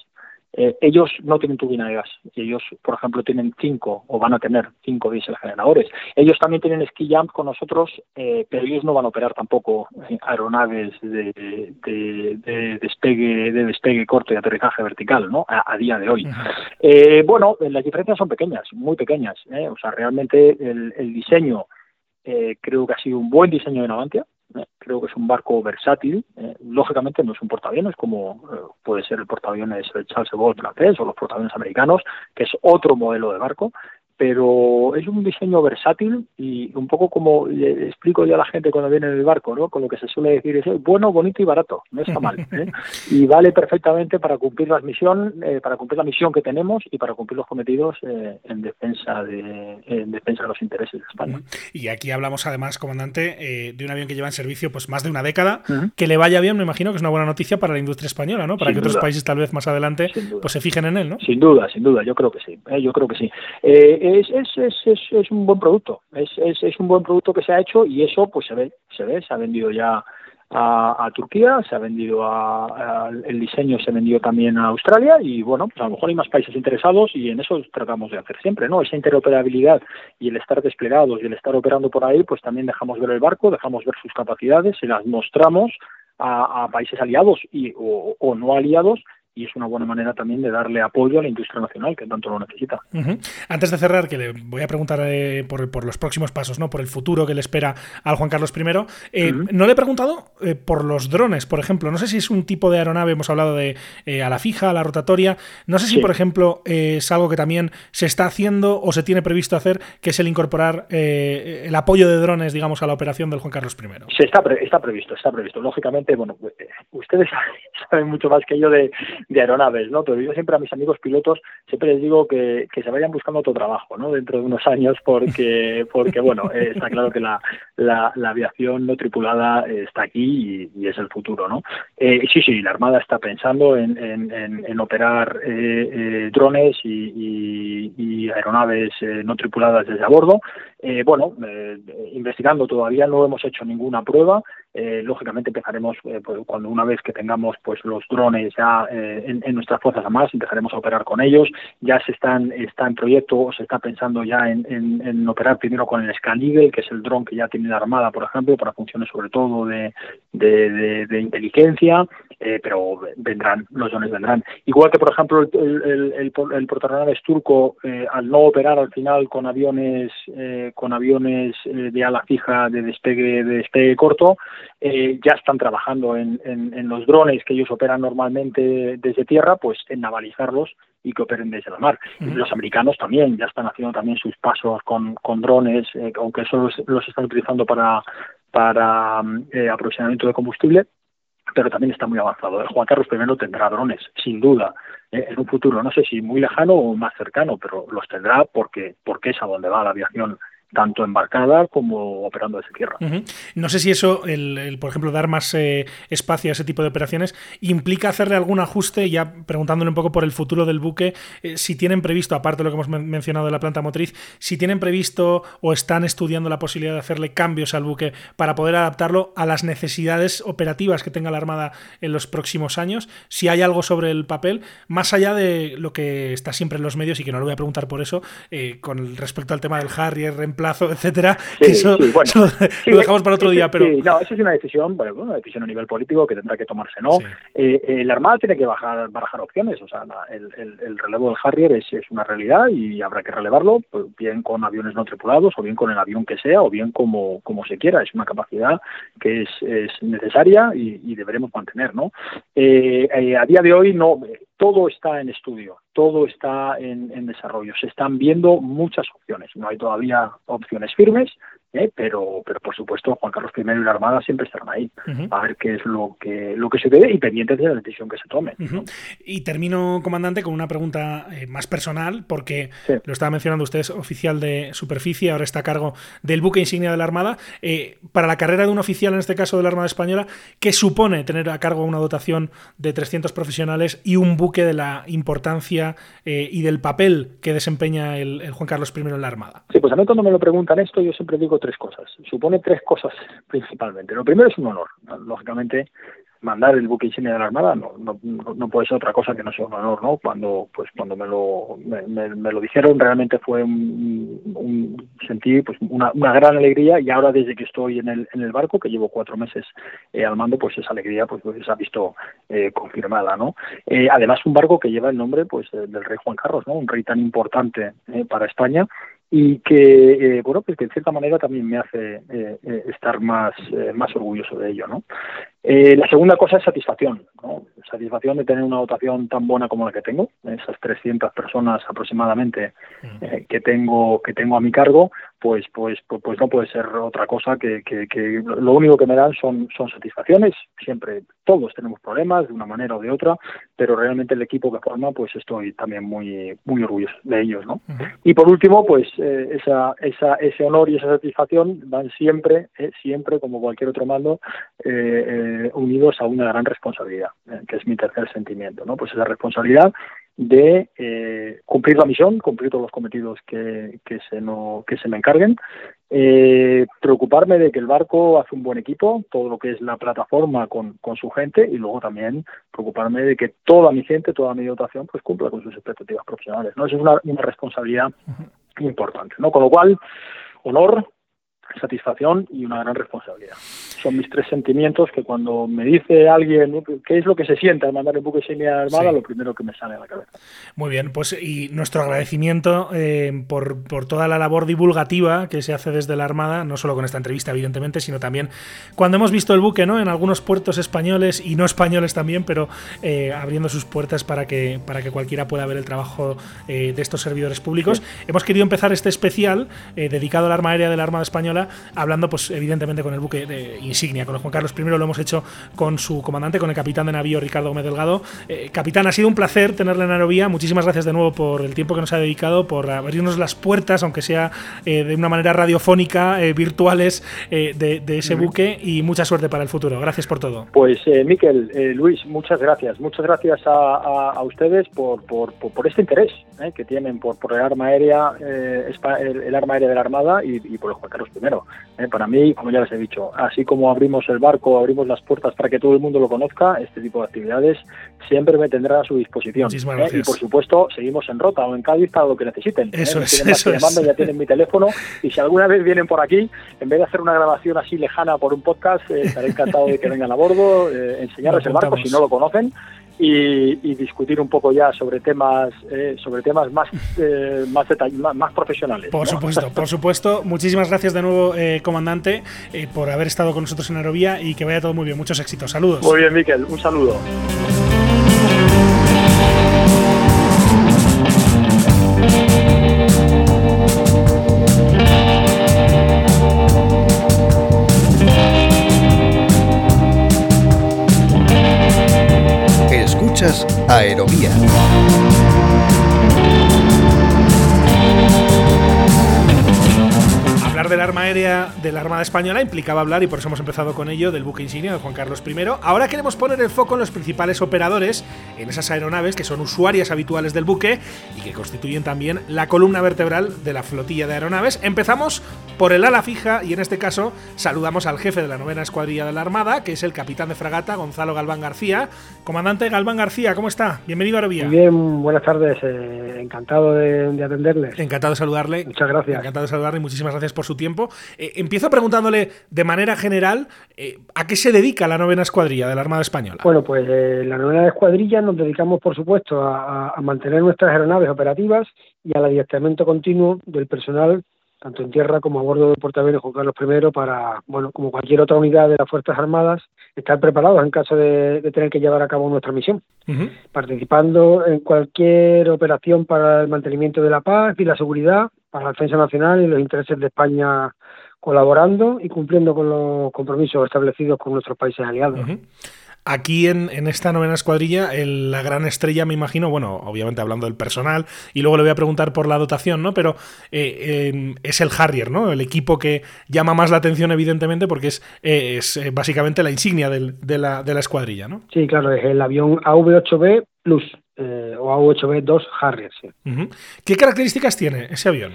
Eh, ellos no tienen turbina de gas. Ellos, por ejemplo, tienen cinco o van a tener cinco diésel generadores. Ellos también tienen ski jump con nosotros, eh, pero ellos no van a operar tampoco eh, aeronaves de, de, despegue de despegue corto y aterrizaje vertical, ¿no? A, día de hoy. bueno, las diferencias son pequeñas, muy pequeñas. O sea, realmente el, el diseño creo que ha sido un buen diseño de Navantia eh, creo que es un barco versátil. Eh, lógicamente no es un portaaviones como eh, puede ser el portaaviones Charles de Gaulle francés o los portaaviones americanos, que es otro modelo de barco, pero es un diseño versátil y un poco como le explico yo a la gente cuando viene en el barco, ¿no? Con lo que se suele decir es bueno, bonito y barato, no está mal, ¿eh? y vale perfectamente para cumplir la misión, eh, para cumplir la misión que tenemos y para cumplir los cometidos eh, en defensa de en defensa de los intereses de España. Y aquí hablamos además, comandante, de un avión que lleva en servicio pues más de una década, que le vaya bien, me imagino que es una buena noticia para la industria española, ¿no? Para que otros países tal vez más adelante pues se fijen en él, ¿no? Sin duda, sin duda, yo creo que sí, yo creo que sí es, es, es, es, un buen producto, es, es, es, un buen producto que se ha hecho y eso pues se ve, se ve, se ha vendido ya a, Turquía, se ha vendido a, el diseño se ha vendido también a Australia y bueno, pues a lo mejor hay más países interesados y en eso tratamos de hacer siempre, ¿no? Esa interoperabilidad y el estar desplegados y el estar operando por ahí, pues también dejamos ver el barco, dejamos ver sus capacidades, se las mostramos a, países aliados y o no aliados y es una buena manera también de darle apoyo a la industria nacional que tanto lo necesita. Antes de cerrar, que le voy a preguntar eh, por, los próximos pasos, ¿no? por el futuro que le espera al Juan Carlos I, eh, no le he preguntado eh, por los drones, por ejemplo. No sé si es un tipo de aeronave, hemos hablado de a la fija, a la rotatoria. No sé si, por ejemplo, es algo que también se está haciendo o se tiene previsto hacer, que es el incorporar el apoyo de drones, digamos, a la operación del Juan Carlos I. Sí, está, está previsto, está previsto. Lógicamente, bueno, ustedes saben mucho más que yo de, de aeronaves, ¿no? Pero yo siempre a mis amigos pilotos siempre les digo que, que se vayan buscando otro trabajo, ¿no? Dentro de unos años, porque, porque bueno, eh, está claro que la, la, aviación no tripulada está aquí y, es el futuro, ¿no? Eh, sí, sí, la Armada está pensando en, en, en, operar eh, eh drones y, y, aeronaves no tripuladas desde a bordo. bueno, investigando todavía no hemos hecho ninguna prueba. Lógicamente empezaremos pues, cuando una vez que tengamos pues los drones ya en, en, nuestras fuerzas armadas empezaremos a operar con ellos. Ya se están está en proyecto o se está pensando ya en, en, operar primero con el Scan que es el dron que ya tiene la Armada, por ejemplo, para funciones sobre todo de, de, inteligencia, eh, pero vendrán, los drones vendrán. Igual que, por ejemplo, el, el, el, el turco, eh, al no operar al final con aviones eh, con aviones de ala fija de despegue de despegue corto, ya están trabajando en, en, los drones que ellos operan normalmente desde tierra, pues en navalizarlos y que operen desde la mar. Los americanos también ya están haciendo también sus pasos con, con drones, eh, aunque solo los, están utilizando para, para eh, aprovisionamiento de combustible, pero también está muy avanzado. El Juan Carlos I tendrá drones, sin duda, eh, en un futuro, no sé si muy lejano o más cercano, pero los tendrá porque, porque es a donde va la aviación tanto embarcada como operando desde tierra. No sé si eso, el, por ejemplo, dar más eh, espacio a ese tipo de operaciones, implica hacerle algún ajuste, ya preguntándole un poco por el futuro del buque, eh, si tienen previsto, aparte de lo que hemos mencionado de la planta motriz, si tienen previsto o están estudiando la posibilidad de hacerle cambios al buque para poder adaptarlo a las necesidades operativas que tenga la Armada en los próximos años, si hay algo sobre el papel, más allá de lo que está siempre en los medios y que no lo voy a preguntar por eso, eh, con respecto al tema del Harrier, plazo, etcétera. eso, lo dejamos para otro día, pero. no, eso es una decisión, bueno, una decisión a nivel político que tendrá que tomarse, ¿no? Eh, eh, la Armada tiene que bajar, barajar opciones, o sea, el, el, relevo del Harrier es, es, una realidad y habrá que relevarlo, pues, bien con aviones no tripulados, o bien con el avión que sea, o bien como, como se quiera. Es una capacidad que es, es necesaria y, y deberemos mantener, ¿no? Eh, a día de hoy no todo está en estudio, todo está en, desarrollo. Se están viendo muchas opciones. No hay todavía opciones firmes, ¿eh? pero, pero por supuesto Juan Carlos I y la Armada siempre estarán ahí a ver qué es lo que, lo que se debe y pendientes de la decisión que se tome. Y termino, comandante, con una pregunta eh, más personal, porque lo estaba mencionando usted, es oficial de superficie, ahora está a cargo del buque insignia de la Armada. Eh, para la carrera de un oficial, en este caso de la Armada Española, ¿qué supone tener a cargo una dotación de 300 profesionales y un buque de la importancia y del papel que desempeña el, el Juan Carlos I en la Armada? Sí, pues a mí cuando me lo preguntan esto, yo siempre digo cosas. Supone tres cosas principalmente. Lo primero es un honor. Lógicamente, mandar el buque insignia de la Armada no, no, no, puede ser otra cosa que no sea un honor, ¿no? Cuando pues cuando me lo me, lo dijeron realmente fue un, un sentí pues una, una, gran alegría y ahora desde que estoy en el en el barco que llevo cuatro meses eh, al mando pues esa alegría pues, pues se ha visto eh, confirmada, ¿no? Eh, además un barco que lleva el nombre pues del rey Juan Carlos, ¿no? Un rey tan importante para España y que, eh, bueno, pues que en cierta manera también me hace eh, eh, estar más, más orgulloso de ello, ¿no? La segunda cosa es satisfacción, ¿no? Satisfacción de tener una dotación tan buena como la que tengo, esas 300 personas aproximadamente que tengo que tengo a mi cargo, pues, pues, pues, pues, no puede ser otra cosa que, que, que, lo único que me dan son, son satisfacciones. Siempre todos tenemos problemas de una manera o de otra, pero realmente el equipo que forma, pues estoy también muy, muy orgulloso de ellos, ¿no? Y por último, pues eh, esa, esa, ese honor y esa satisfacción van siempre, eh, siempre, como cualquier otro mando, eh, unidos a una gran responsabilidad, que es mi tercer sentimiento, ¿no? Pues esa responsabilidad de eh, cumplir la misión, cumplir todos los cometidos que, que, se, no, que se me encarguen, eh, preocuparme de que el barco hace un buen equipo, todo lo que es la plataforma con, con su gente y luego también preocuparme de que toda mi gente, toda mi dotación, pues cumpla con sus expectativas profesionales. ¿no? Esa es una, una responsabilidad importante. ¿no? Con lo cual, honor, satisfacción y una gran responsabilidad. son mis tres sentimientos que cuando me dice alguien qué es lo que se siente al mandar un buque insignia armada, lo primero que me sale a la cabeza. Muy bien, pues y nuestro agradecimiento eh, por, por, toda la labor divulgativa que se hace desde la Armada, no solo con esta entrevista, evidentemente, sino también cuando hemos visto el buque ¿no? en algunos puertos españoles y no españoles también, pero eh, abriendo sus puertas para que, para que cualquiera pueda ver el trabajo eh, de estos servidores públicos. Hemos querido empezar este especial dedicado al arma aérea de la Armada Española, hablando, pues, evidentemente, con el buque de insignia, con el Juan Carlos I, lo hemos hecho con su comandante, con el capitán de navío Ricardo Gómez Delgado. capitán, ha sido un placer tenerle en Aerovía. Muchísimas gracias de nuevo por el tiempo que nos ha dedicado, por abrirnos las puertas, aunque sea eh, de una manera radiofónica, eh, virtuales, eh, de, ese buque y mucha suerte para el futuro. Gracias por todo. Pues Miquel, Luis, muchas gracias. Muchas gracias a, ustedes por, por, por, este interés que tienen por, por el arma aérea, el, arma aérea de la Armada y, por los Juan Carlos I. para mí, como ya les he dicho, así como abrimos el barco, abrimos las puertas para que todo el mundo lo conozca, este tipo de actividades siempre me tendrán a su disposición. Y por supuesto, seguimos en Rota o en Cádiz para lo que necesiten. ¿eh? Eso es, eso es. ya tienen mi teléfono y si alguna vez vienen por aquí, en vez de hacer una grabación así lejana por un podcast, eh, estaré encantado de que vengan a bordo, eh, enseñarles el barco si no lo conocen. Y, discutir un poco ya sobre temas sobre temas más más, más, profesionales. Por supuesto, por supuesto. Muchísimas gracias de nuevo, comandante, por haber estado con nosotros en Aerovía y que vaya todo muy bien. Muchos éxitos. Saludos. Muy bien, Miquel. Un saludo. Aerovía. Aérea de la Armada Española implicaba hablar, y por eso hemos empezado con ello, del buque insignia de Juan Carlos I. Ahora queremos poner el foco en los principales operadores, en esas aeronaves que son usuarias habituales del buque y que constituyen también la columna vertebral de la flotilla de aeronaves. Empezamos por el ala fija y en este caso saludamos al jefe de la novena escuadrilla de la Armada, que es el capitán de fragata Gonzalo Galván García. Comandante Galván García, ¿cómo está? Bienvenido a Arovía. bien, buenas tardes, eh, encantado de, de atenderles. Encantado de saludarle. Muchas gracias. Encantado de saludarle y muchísimas gracias por su tiempo. Eh, empiezo preguntándole de manera general eh, a qué se dedica la novena escuadrilla de la Armada Española. Bueno, pues eh, la novena escuadrilla nos dedicamos, por supuesto, a, mantener nuestras aeronaves operativas y al adiestramiento continuo del personal tanto en tierra como a bordo del portaaviones Juan Carlos I para, bueno, como cualquier otra unidad de las Fuerzas Armadas, estar preparados en caso de, tener que llevar a cabo nuestra misión, participando en cualquier operación para el mantenimiento de la paz y la seguridad para la defensa nacional y los intereses de España colaborando y cumpliendo con los compromisos establecidos con nuestros países aliados. Aquí en, esta novena escuadrilla, la gran estrella, me imagino, bueno, obviamente hablando del personal, y luego le voy a preguntar por la dotación, ¿no? Pero eh, es el Harrier, ¿no? El equipo que llama más la atención, evidentemente, porque es, es eh, básicamente la insignia de, la, de la escuadrilla, ¿no? Sí, claro, es el avión AV-8B Plus, eh, o AV-8B2 Harrier, sí. ¿Qué características tiene ese avión?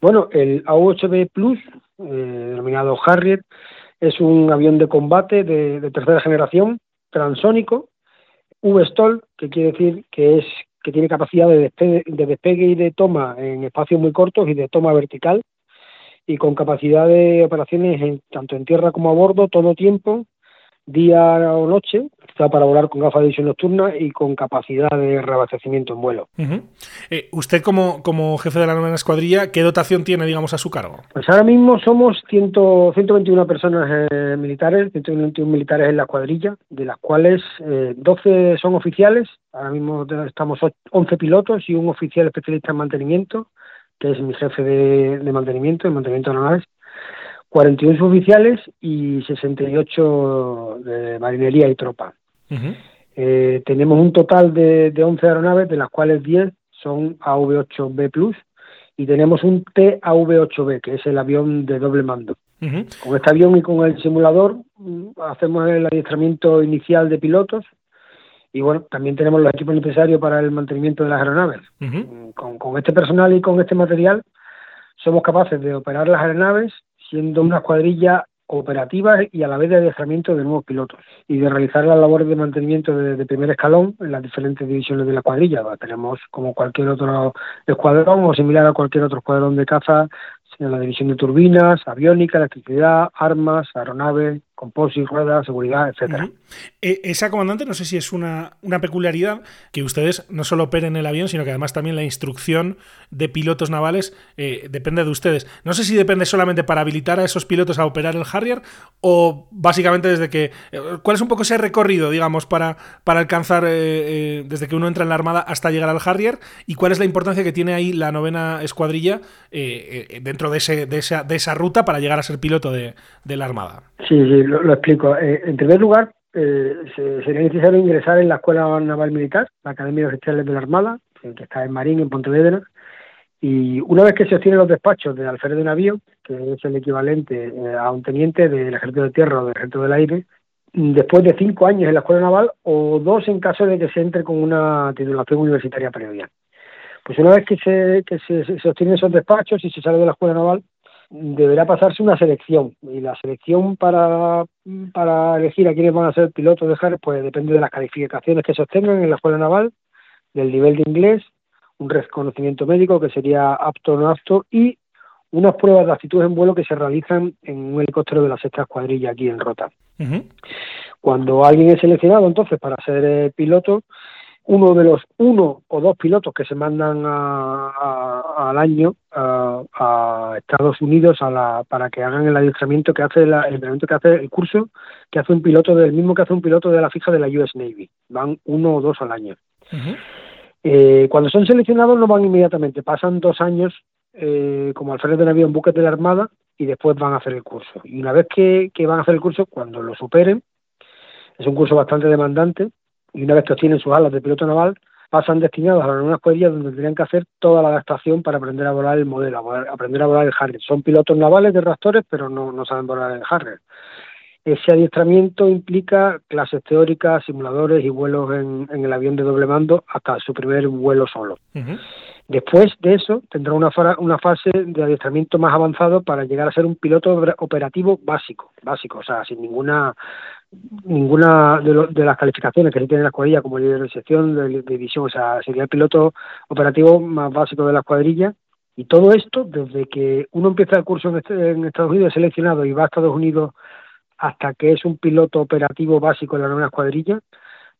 Bueno, el AV-8B Plus, denominado Harrier, es un avión de combate de tercera generación transónico, V-STOL, que quiere decir que es que tiene capacidad de despegue, y de toma en espacios muy cortos y de toma vertical y con capacidad de operaciones en, tanto en tierra como a bordo todo tiempo, día o noche, está para volar con gafas de visión nocturna y con capacidad de reabastecimiento en vuelo. Eh, usted como, como jefe de la novena escuadrilla, ¿qué dotación tiene, digamos, a su cargo? Pues ahora mismo somos 100, 121 personas eh, militares, 121 militares en la escuadrilla, de las cuales 12 eh, son oficiales, ahora mismo estamos 11 pilotos y un oficial especialista en mantenimiento, que es mi jefe de, de mantenimiento, de mantenimiento de naves, 41 oficiales y 68 de marinería y tropa. Eh, tenemos un total de, de 11 aeronaves, de las cuales 10 son AV-8B Plus y tenemos un TAV-8B, que es el avión de doble mando. Con este avión y con el simulador mm, hacemos el adiestramiento inicial de pilotos y bueno, también tenemos los equipos necesarios para el mantenimiento de las aeronaves. Mm, con, con este personal y con este material somos capaces de operar las aeronaves siendo una escuadrilla operativa y a la vez de adiestramiento de nuevos pilotos y de realizar las labores de mantenimiento de, primer escalón en las diferentes divisiones de la cuadrilla. Tenemos como cualquier otro escuadrón o similar a cualquier otro escuadrón de caza en la división de turbinas, aviónica, electricidad, armas, aeronaves, composite, ruedas, seguridad, etcétera. E, esa comandante, no sé si es una, una, peculiaridad que ustedes no solo operen el avión, sino que además también la instrucción de pilotos navales eh, depende de ustedes. No sé si depende solamente para habilitar a esos pilotos a operar el Harrier o básicamente desde que... Eh, ¿Cuál es un poco ese recorrido, digamos, para, para alcanzar eh, desde que uno entra en la Armada hasta llegar al Harrier? ¿Y cuál es la importancia que tiene ahí la novena escuadrilla dentro de, ese, de, esa, de esa ruta para llegar a ser piloto de, de la Armada? Sí, sí, lo, explico. Eh, en primer lugar, eh, sería necesario ingresar en la Escuela Naval Militar, la Academia de Oficiales de la Armada, que está en Marín, en Pontevedra, y una vez que se obtienen los despachos de alférez de navío, que es el equivalente eh, a un teniente del Ejército de Tierra o del Ejército del Aire, después de cinco años en la Escuela Naval o dos en caso de que se entre con una titulación universitaria previa. Pues una vez que se, que se, se obtienen esos despachos y se sale de la Escuela Naval, deberá pasarse una selección y la selección para, para elegir a quiénes van a ser pilotos de Harris pues depende de las calificaciones que se obtengan en la escuela naval, del nivel de inglés, un reconocimiento médico que sería apto o no apto y unas pruebas de actitud en vuelo que se realizan en un helicóptero de la sexta escuadrilla aquí en Rota. Cuando alguien es seleccionado entonces para ser eh, piloto, uno de los uno o dos pilotos que se mandan al año a, Estados Unidos a la, para que hagan el adiestramiento que hace el entrenamiento que hace el curso que hace un piloto del mismo que hace un piloto de la fija de la US Navy. Van uno o dos al año. Eh, cuando son seleccionados no van inmediatamente pasan dos años eh, como alférez de navío en buques de la armada y después van a hacer el curso. Y una vez que, que van a hacer el curso cuando lo superen es un curso bastante demandante y una vez que obtienen sus alas de piloto naval, pasan destinados a una escuadrilla donde tendrían que hacer toda la adaptación para aprender a volar el modelo, aprender a volar el Harrier. Son pilotos navales de reactores, pero no, no saben volar el Harrier. Ese adiestramiento implica clases teóricas, simuladores y vuelos en, el avión de doble mando hasta su primer vuelo solo. Después de eso, tendrá una, una fase de adiestramiento más avanzado para llegar a ser un piloto operativo básico, básico, o sea, sin ninguna ninguna de, las calificaciones que se tiene en la escuadrilla como líder de sección, de, división, o sea, sería el piloto operativo más básico de la escuadrilla. Y todo esto, desde que uno empieza el curso en, este, en Estados Unidos, seleccionado y va a Estados Unidos hasta que es un piloto operativo básico en la nueva escuadrilla,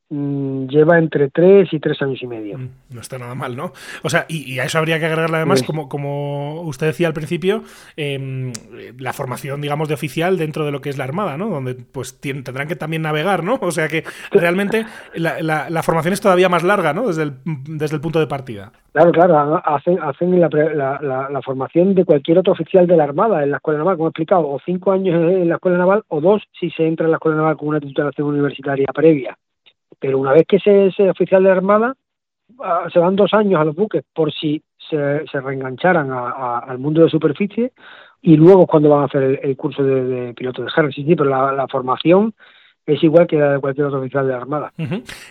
lleva entre tres y tres años y medio. Mm, no está nada mal, ¿no? O sea, y, a eso habría que agregarle además, como, como usted decía al principio, em, la formación, digamos, de oficial dentro de lo que es la Armada, ¿no? Donde pues tendrán que también navegar, ¿no? O sea que realmente la, la, formación es todavía más larga, ¿no? Desde el, desde el punto de partida. Claro, claro, hacen, hacen la, la, formación de cualquier otro oficial de la Armada en la Escuela Naval, como he explicado, o cinco años en la Escuela Naval o dos si se entra en la Escuela Naval con una titulación universitaria previa. Pero una vez que se es oficial de Armada, se van dos años a los buques por si se, se reengancharan al mundo de superficie y luego cuando van a hacer el, curso de, piloto de ejército. Sí, pero la, formación es igual que la de cualquier otro oficial de la Armada.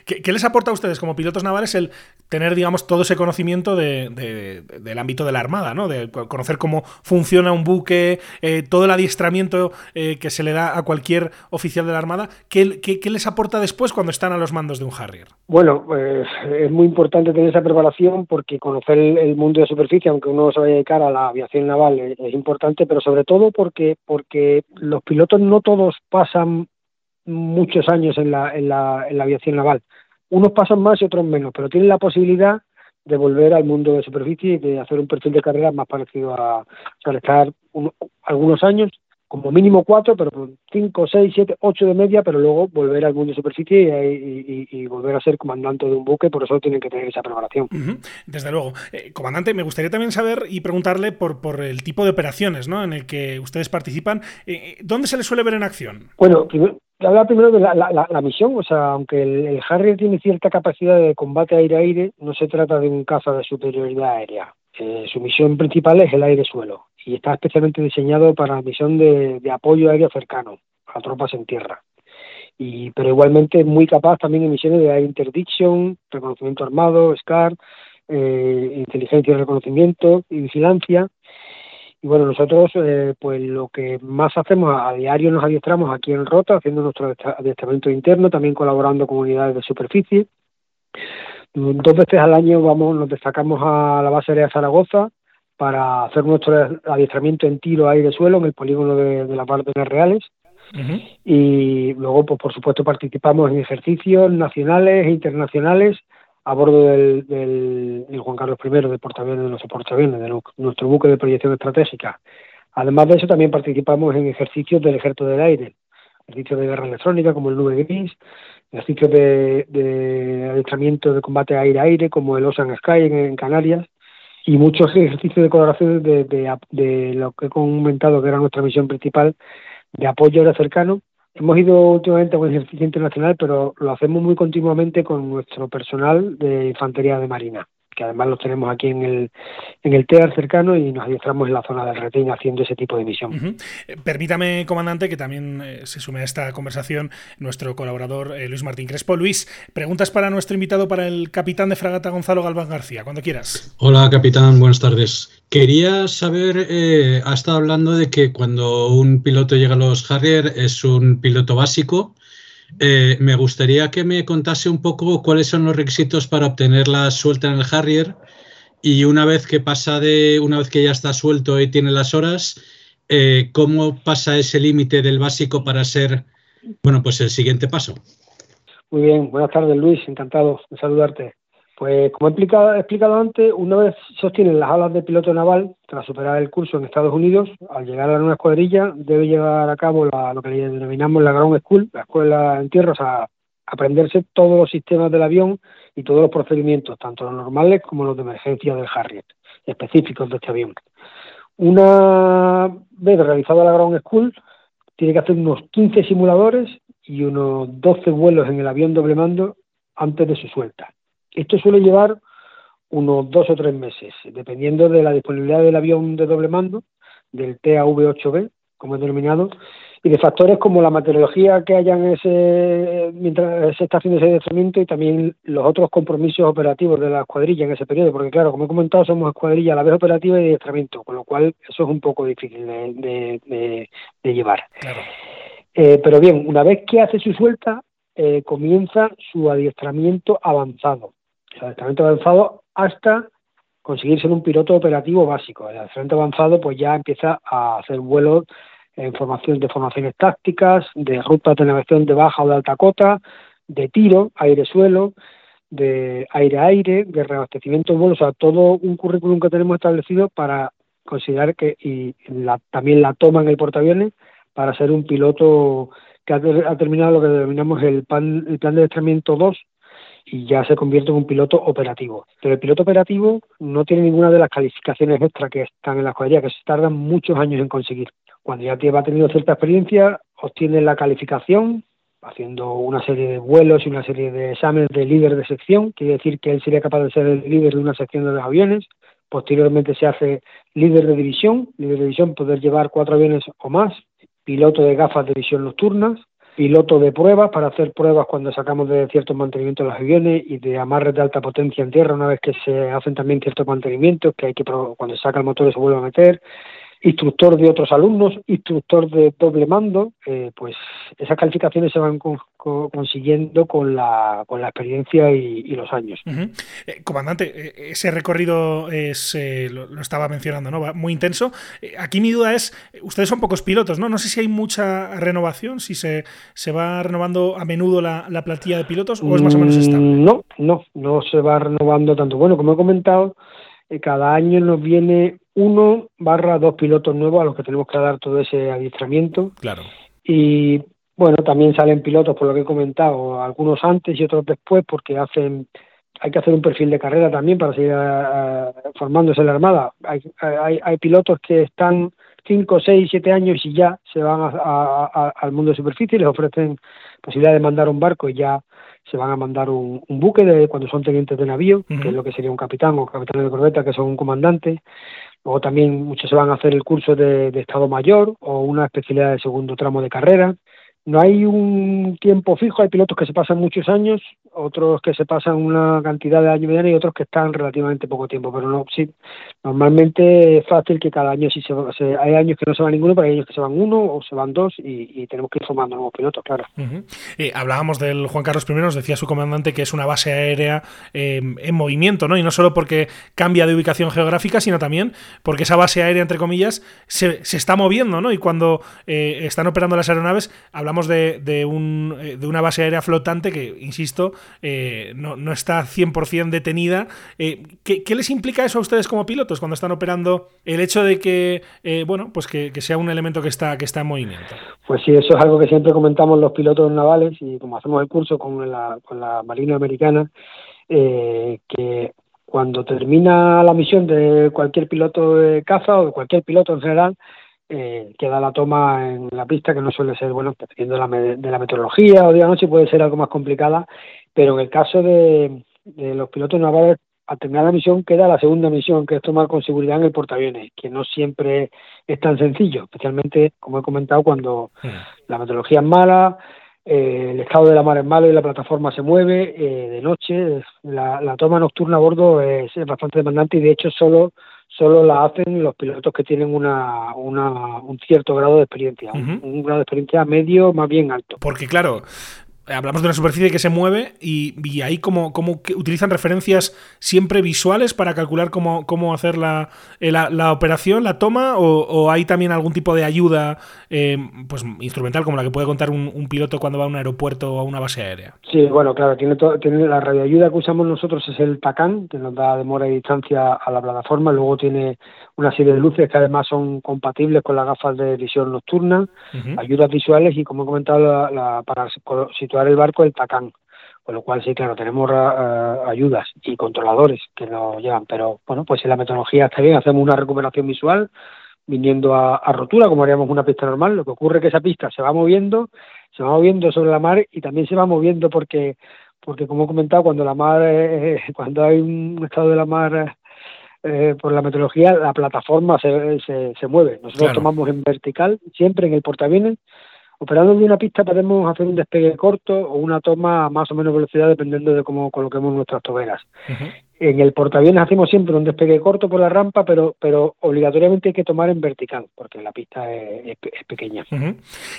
¿Qué, les aporta a ustedes como pilotos navales el tener, digamos, todo ese conocimiento de, del ámbito de la Armada, ¿no? De conocer cómo funciona un buque, eh, todo el adiestramiento eh, que se le da a cualquier oficial de la Armada. ¿Qué, ¿Qué, les aporta después cuando están a los mandos de un Harrier? Bueno, pues es muy importante tener esa preparación porque conocer el, mundo de superficie, aunque uno se vaya a dedicar a la aviación naval, es, es importante, pero sobre todo porque, porque los pilotos no todos pasan muchos años en la, en la, en la aviación naval. Unos pasan más y otros menos, pero tienen la posibilidad de volver al mundo de superficie y de hacer un perfil de carrera más parecido a, o estar algunos años, como mínimo cuatro, pero cinco, seis, siete, ocho de media, pero luego volver al mundo de superficie y, volver a ser comandante de un buque, por eso tienen que tener esa preparación. Desde luego. Eh, comandante, me gustaría también saber y preguntarle por, por el tipo de operaciones ¿no? en el que ustedes participan. Eh, eh, ¿Dónde se les suele ver en acción? Bueno, primero, hablar primero de la, la, la, misión, o sea, aunque el, Harrier tiene cierta capacidad de combate aire-aire, no se trata de un caza de superioridad aérea. Eh, su misión principal es el aire-suelo y está especialmente diseñado para la misión de, apoyo aéreo cercano a tropas en tierra. Y, pero igualmente es muy capaz también en misiones de air interdiction, reconocimiento armado, SCAR, eh, inteligencia y reconocimiento y vigilancia y bueno, nosotros eh, pues lo que más hacemos a, diario nos adiestramos aquí en Rota, haciendo nuestro adiestramiento interno, también colaborando con unidades de superficie. Dos veces al año vamos, nos destacamos a la base aérea de Zaragoza para hacer nuestro adiestramiento en tiro aire-suelo en el polígono de, las Bárcenas Reales. Y luego, pues por supuesto, participamos en ejercicios nacionales e internacionales a bordo del, del, Juan Carlos I, de portaaviones de nuestro portaaviones, de nuestro buque de proyección estratégica. Además de eso, también participamos en ejercicios del Ejército del Aire, ejercicios de guerra electrónica como el Nube Gris, ejercicios de, de adiestramiento de combate aire-aire como el Ocean Sky en, Canarias y muchos ejercicios de colaboración de, lo que he comentado que era nuestra misión principal de apoyo aéreo cercano. Hemos ido últimamente a un ejercicio internacional, pero lo hacemos muy continuamente con nuestro personal de infantería de marina que además los tenemos aquí en el, en el TEAR cercano y nos adiestramos en la zona del retén haciendo ese tipo de misión. Eh, permítame, comandante, que también eh, se sume a esta conversación nuestro colaborador eh, Luis Martín Crespo. Luis, preguntas para nuestro invitado, para el capitán de fragata Gonzalo Galván García, cuando quieras. Hola, capitán, buenas tardes. Quería saber, ha estado hablando de que cuando un piloto llega a los Harrier es un piloto básico eh, me gustaría que me contase un poco cuáles son los requisitos para obtener la suelta en el Harrier y una vez que pasa de, una vez que ya está suelto y tiene las horas, eh, cómo pasa ese límite del básico para ser, bueno, pues el siguiente paso. Muy bien, buenas tardes Luis, encantado de saludarte. Pues como he explicado, antes, una vez se obtienen las alas de piloto naval, tras superar el curso en Estados Unidos, al llegar a la nueva escuadrilla debe llevar a cabo lo que le denominamos la Ground School, la escuela en tierra, o sea, aprenderse todos los sistemas del avión y todos los procedimientos, tanto los normales como los de emergencia del Harrier, específicos de este avión. Una vez realizada la Ground School, tiene que hacer unos 15 simuladores y unos 12 vuelos en el avión doble mando antes de su suelta. Esto suele llevar unos dos o tres meses, dependiendo de la disponibilidad del avión de doble mando, del TAV-8B, como es denominado, y de factores como la meteorología que hayan ese, mientras se está haciendo ese adiestramiento y también los otros compromisos operativos de la escuadrilla en ese periodo, porque claro, como he comentado, somos escuadrilla a la vez operativa y adiestramiento, con lo cual eso es un poco difícil de, llevar. Eh, pero bien, una vez que hace su suelta, eh, comienza su adiestramiento avanzado el adiestramiento avanzado hasta conseguir ser un piloto operativo básico. El adiestramiento avanzado pues ya empieza a hacer vuelos en formación de formaciones tácticas, de rutas de navegación de baja o de alta cota, de tiro, aire-suelo, de aire-aire, de reabastecimiento de vuelos, o sea, todo un currículum que tenemos establecido para considerar que y también la toma en el portaaviones para ser un piloto que ha, terminado lo que denominamos el, plan, el plan de adiestramiento 2, y ya se convierte en un piloto operativo. Pero el piloto operativo no tiene ninguna de las calificaciones extra que están en la escuadrilla, que se tardan muchos años en conseguir. Cuando ya va tenido cierta experiencia, obtiene la calificación haciendo una serie de vuelos y una serie de exámenes de líder de sección, quiere decir que él sería capaz de ser el líder de una sección de los aviones. Posteriormente se hace líder de división, líder de división poder llevar cuatro aviones o más, piloto de gafas de visión nocturnas, piloto de pruebas para hacer pruebas cuando sacamos de ciertos mantenimientos los aviones y de amarres de alta potencia en tierra una vez que se hacen también ciertos mantenimientos que hay que cuando se saca el motor se vuelve a meter instructor de otros alumnos, instructor de doble mando, eh, pues esas calificaciones se van consiguiendo con la, con la experiencia y, los años. Eh, comandante, eh, ese recorrido es, lo, estaba mencionando, ¿no? muy intenso. aquí mi duda es, ustedes son pocos pilotos, ¿no? No sé si hay mucha renovación, si se, se va renovando a menudo la, la plantilla de pilotos o es más o menos estable. Mm, no, no, no se va renovando tanto. Bueno, como he comentado, cada año nos viene uno barra dos pilotos nuevos a los que tenemos que dar todo ese adiestramiento. Claro. Y bueno, también salen pilotos, por lo que he comentado, algunos antes y otros después, porque hacen hay que hacer un perfil de carrera también para seguir eh, formándose en la Armada. Hay, hay, hay pilotos que están cinco, seis, siete años y ya se van al mundo de superficie y les ofrecen posibilidad de mandar un barco y ya se van a mandar un, buque de cuando son tenientes de navío, que es lo que sería un capitán o capitán de corbeta, que son un comandante. Luego también muchos se van a hacer el curso de, Estado Mayor o una especialidad de segundo tramo de carrera. No hay un tiempo fijo, hay pilotos que se pasan muchos años, otros que se pasan una cantidad de años y otros que están relativamente poco tiempo, pero no, sí, normalmente es fácil que cada año si se, se, hay años que no se va ninguno, pero hay años que se van uno o se van dos y, y tenemos que ir formando nuevos pilotos, claro. Eh, hablábamos del Juan Carlos I, nos decía su comandante que es una base aérea eh, en movimiento, ¿no? Y no solo porque cambia de ubicación geográfica, sino también porque esa base aérea, entre comillas, se, se está moviendo, ¿no? Y cuando eh, están operando las aeronaves, hablamos de, de, un, eh, de una base aérea flotante que, insisto, eh, no, no, está 100% detenida. Eh, ¿qué, ¿qué, les implica eso a ustedes como pilotos cuando están operando el hecho de que, eh, bueno, pues que, que, sea un elemento que está, que está en movimiento? Pues sí, eso es algo que siempre comentamos los pilotos navales y como hacemos el curso con la, con la Marina Americana, eh, que cuando termina la misión de cualquier piloto de caza o de cualquier piloto en general, eh, queda la toma en la pista, que no suele ser, bueno, dependiendo de la, de la meteorología o de la noche, puede ser algo más complicada, pero en el caso de, de los pilotos navales, al terminar la misión queda la segunda misión, que es tomar con seguridad en el portaaviones, que no siempre es tan sencillo, especialmente, como he comentado, cuando sí. la meteorología es mala, eh, el estado de la mar es malo y la plataforma se mueve eh, de noche, la, la, toma nocturna a bordo es, es bastante demandante y de hecho solo solo la hacen los pilotos que tienen una, una un cierto grado de experiencia, uh -huh. un, un, grado de experiencia medio más bien alto. Porque claro, hablamos de una superficie que se mueve y, y ahí como, como utilizan referencias siempre visuales para calcular cómo, cómo hacer la, eh, la, la operación, la toma, o, o, hay también algún tipo de ayuda eh, pues instrumental como la que puede contar un, un, piloto cuando va a un aeropuerto o a una base aérea. Sí, bueno, claro, tiene, todo, tiene la radioayuda que usamos nosotros es el TACAN, que nos da demora y distancia a la plataforma, luego tiene una serie de luces que además son compatibles con las gafas de visión nocturna, uh -huh. ayudas visuales y como he comentado la, la, para el barco el TACAN. Con lo cual, sí, claro, tenemos uh, ayudas y controladores que nos llevan, pero bueno, pues si la metodología está bien, hacemos una recuperación visual viniendo a, a, rotura, como haríamos una pista normal. Lo que ocurre es que esa pista se va moviendo, se va moviendo sobre la mar y también se va moviendo porque, porque como he comentado, cuando la mar, eh, cuando hay un estado de la mar eh, por la meteorología, la plataforma se, se, se mueve. Nosotros claro. tomamos en vertical, siempre en el portaaviones. Operando de una pista podemos hacer un despegue corto o una toma a más o menos velocidad dependiendo de cómo coloquemos nuestras toberas. En el portaaviones hacemos siempre un despegue corto por la rampa, pero, pero obligatoriamente hay que tomar en vertical, porque la pista es, pequeña.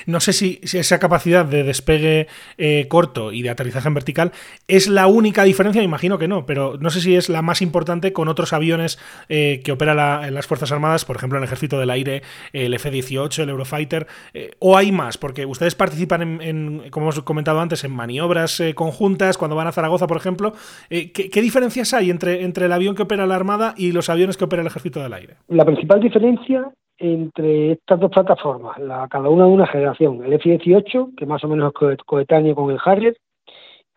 No sé si, si, esa capacidad de despegue eh, corto y de aterrizaje en vertical es la única diferencia, me imagino que no, pero no sé si es la más importante con otros aviones eh, que opera la, las Fuerzas Armadas, por ejemplo, el Ejército del Aire, el F-18, el Eurofighter, eh, o hay más, porque ustedes participan, en, en, como hemos comentado antes, en maniobras conjuntas, cuando van a Zaragoza, por ejemplo. ¿qué, ¿Qué diferencias hay? Entre, entre el avión que opera la Armada y los aviones que opera el Ejército del Aire? La principal diferencia entre estas dos plataformas, la, cada una de una generación, el F-18, que más o menos es coetáneo con el Harrier,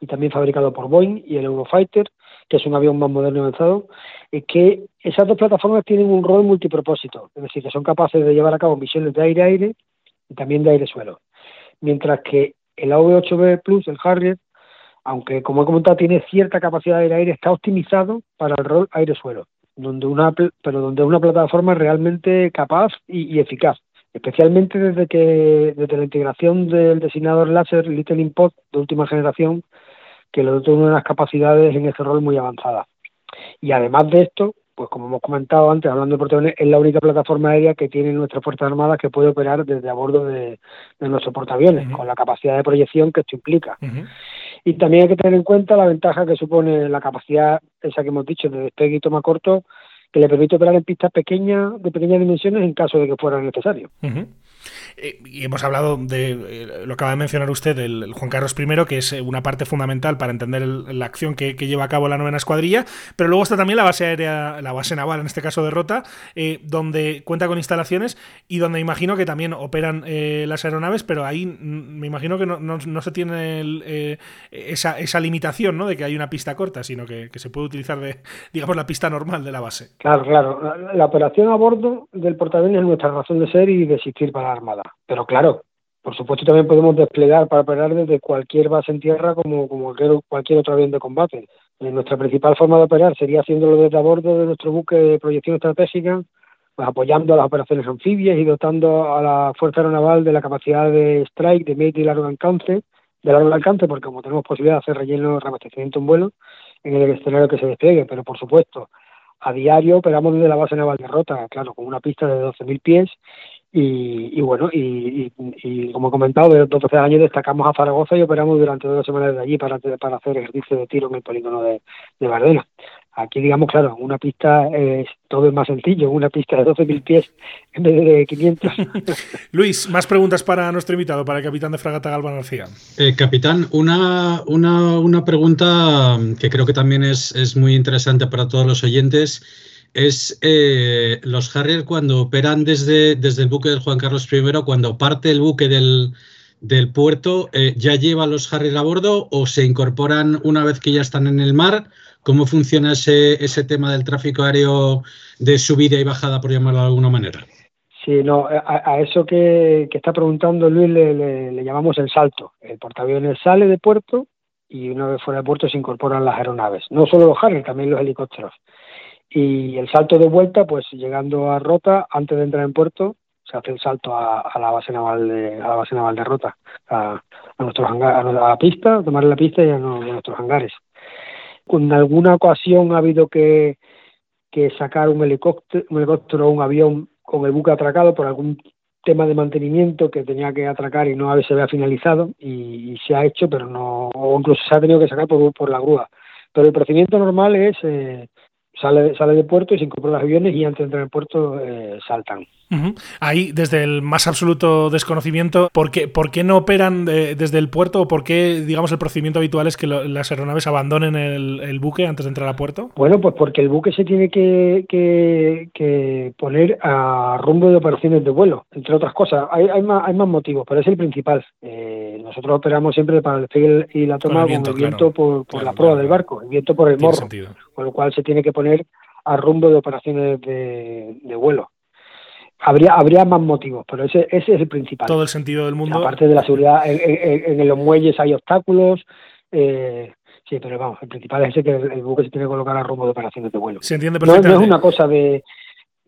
y también fabricado por Boeing, y el Eurofighter, que es un avión más moderno y avanzado, es que esas dos plataformas tienen un rol multipropósito, es decir, que son capaces de llevar a cabo misiones de aire-aire y también de aire-suelo. Mientras que el AV-8B Plus, el Harrier, aunque como he comentado tiene cierta capacidad de aire, está optimizado para el rol aire-suelo, donde una, pero donde una plataforma realmente capaz y, y, eficaz, especialmente desde que desde la integración del designador láser Little Import de última generación, que le da unas capacidades en ese rol muy avanzadas. Y además de esto, pues como hemos comentado antes, hablando de portaaviones, es la única plataforma aérea que tiene nuestras Fuerzas Armadas que puede operar desde a bordo de, de nuestros portaaviones, uh -huh. con la capacidad de proyección que esto implica. Uh -huh. Y también hay que tener en cuenta la ventaja que supone la capacidad, esa que hemos dicho, de despegue y toma corto, que le permite operar en pistas pequeñas, de pequeñas dimensiones, en caso de que fuera necesario. Uh. Eh, y hemos hablado de, eh, lo acaba de mencionar usted, el, Juan Carlos I, que es eh, una parte fundamental para entender el, la acción que, lleva a cabo la novena escuadrilla, pero luego está también la base aérea, la base naval, en este caso de Rota, eh, donde cuenta con instalaciones y donde imagino que también operan las aeronaves, pero ahí me imagino que no, no, no se tiene el, esa, esa, limitación ¿no? de que hay una pista corta, sino que, se puede utilizar de, digamos, la pista normal de la base. Claro, claro. La, la operación a bordo del portaaviones es nuestra razón de ser y de existir para Armada. Pero claro, por supuesto también podemos desplegar para operar desde cualquier base en tierra como, cualquier, cualquier otro avión de combate. Eh, nuestra principal forma de operar sería haciéndolo desde a bordo de nuestro buque de proyección estratégica, pues apoyando las operaciones anfibias y dotando a la Fuerza Aeronaval de la capacidad de strike, de medio y largo alcance, de largo alcance, porque como tenemos posibilidad de hacer relleno reabastecimiento en vuelo en el escenario que se despliegue, pero por supuesto, a diario operamos desde la base naval de Rota, claro, con una pista de 12.000 pies y, bueno, y, como he comentado, de 12 años destacamos a Zaragoza y operamos durante dos semanas de allí para, para hacer ejercicio de tiro en el polígono de, de Bardena. Aquí, digamos, claro, una pista es todo es más sencillo, una pista de 12.000 pies en vez de 500. Luis, más preguntas para nuestro invitado, para el capitán de fragata Galván García. Eh, capitán, una, una, una, pregunta que creo que también es, es muy interesante para todos los oyentes es eh, los Harrier cuando operan desde, desde el buque del Juan Carlos I, cuando parte el buque del, del puerto, eh, ¿ya lleva los Harrier a bordo o se incorporan una vez que ya están en el mar? ¿Cómo funciona ese, ese tema del tráfico aéreo de subida y bajada, por llamarlo de alguna manera? Sí, no, a, eso que, que, está preguntando Luis le, le, le, llamamos el salto. El portaaviones sale de puerto y una vez fuera de puerto se incorporan las aeronaves. No solo los Harrier, también los helicópteros. Y el salto de vuelta, pues llegando a Rota, antes de entrar en puerto, se hace el salto a, a la base naval de a la base naval de Rota, a, a nuestros a la pista, a tomar la pista y a, no, a nuestros hangares. En alguna ocasión ha habido que, que sacar un helicóptero, un helicóptero o un avión con el buque atracado por algún tema de mantenimiento que tenía que atracar y no se había finalizado y, y, se ha hecho, pero no, o incluso se ha tenido que sacar por, por la grúa. Pero el procedimiento normal es eh, sale, sale de puerto y se incorporan los aviones y antes de entrar en puerto eh, saltan. Uh -huh. Ahí, desde el más absoluto desconocimiento, ¿por qué, por qué no operan de, desde el puerto o por qué, digamos, el procedimiento habitual es que lo, las aeronaves abandonen el, el, buque antes de entrar a puerto? Bueno, pues porque el buque se tiene que, que, que poner a rumbo de operaciones de vuelo, entre otras cosas. Hay, hay, más, hay más motivos, pero es el principal. Eh, nosotros operamos siempre para el despegue y la toma con el viento, con el viento claro. por, por claro, la proa claro. del barco, el viento por el morro, sentido. con lo cual se tiene que poner a rumbo de operaciones de, de vuelo habría habría más motivos, pero ese, ese es el principal. Todo el sentido del mundo. Aparte de la seguridad, en, en, en los muelles hay obstáculos. Eh, sí, pero vamos, el principal es ese que el, el, buque se tiene que colocar a rumbo de operaciones de vuelo. Se entiende perfectamente. No, no es una cosa de,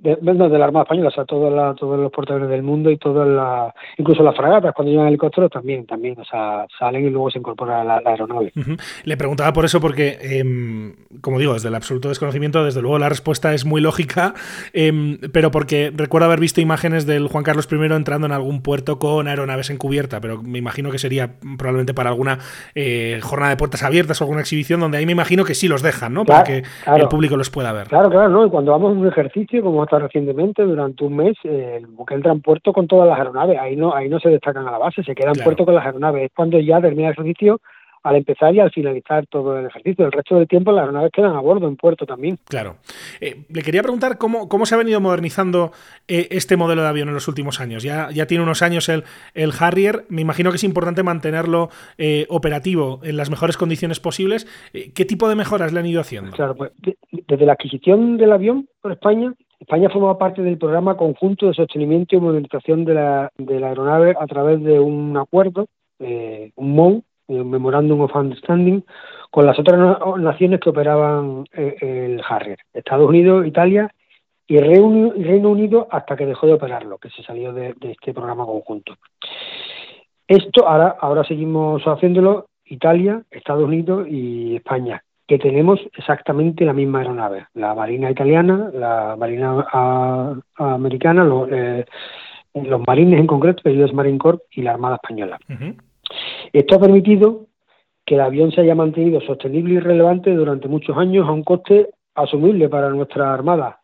de, no, de la Armada Española, o sea, la, todos los portaaviones del mundo y todas las, incluso las fragatas cuando llegan helicópteros también, también, o sea, salen y luego se incorpora la, la aeronave. Uh -huh. Le preguntaba por eso porque, eh, como digo, desde el absoluto desconocimiento, desde luego la respuesta es muy lógica, eh, pero porque recuerdo haber visto imágenes del Juan Carlos I entrando en algún puerto con aeronaves encubierta, pero me imagino que sería probablemente para alguna eh, jornada de puertas abiertas o alguna exhibición donde ahí me imagino que sí los dejan, ¿no? Para que claro. el público los pueda ver. Claro, claro, ¿no? Y cuando vamos a un ejercicio, como hasta recientemente, durante un mes, eh, el buque entra en puerto con todas las aeronaves. Ahí no, ahí no se destacan a la base, se quedan claro. en puerto con las aeronaves. Es cuando ya termina el ejercicio al empezar y al finalizar todo el ejercicio. El resto del tiempo las aeronaves quedan a bordo en puerto también. Claro. Eh, le quería preguntar cómo, cómo se ha venido modernizando eh, este modelo de avión en los últimos años. Ya, ya tiene unos años el, el Harrier. Me imagino que es importante mantenerlo eh, operativo en las mejores condiciones posibles. ¿Qué tipo de mejoras le han ido haciendo? Claro, pues de, desde la adquisición del avión por España, España forma parte del programa conjunto de sostenimiento y modernización de la, de la aeronave a través de un acuerdo, eh, un MOU, un Memorandum of Understanding, con las otras naciones que operaban eh, el Harrier, Estados Unidos, Italia y Reino Unido hasta que dejó de operarlo, que se salió de, de este programa conjunto. Esto ahora, ahora seguimos haciéndolo Italia, Estados Unidos y España, que tenemos exactamente la misma aeronave, la Marina italiana, la Marina a, a americana, lo, eh, los marines en concreto, el US Marine Corps y la Armada Española. Uh -huh. Esto ha permitido que el avión se haya mantenido sostenible y relevante durante muchos años a un coste asumible para nuestra Armada,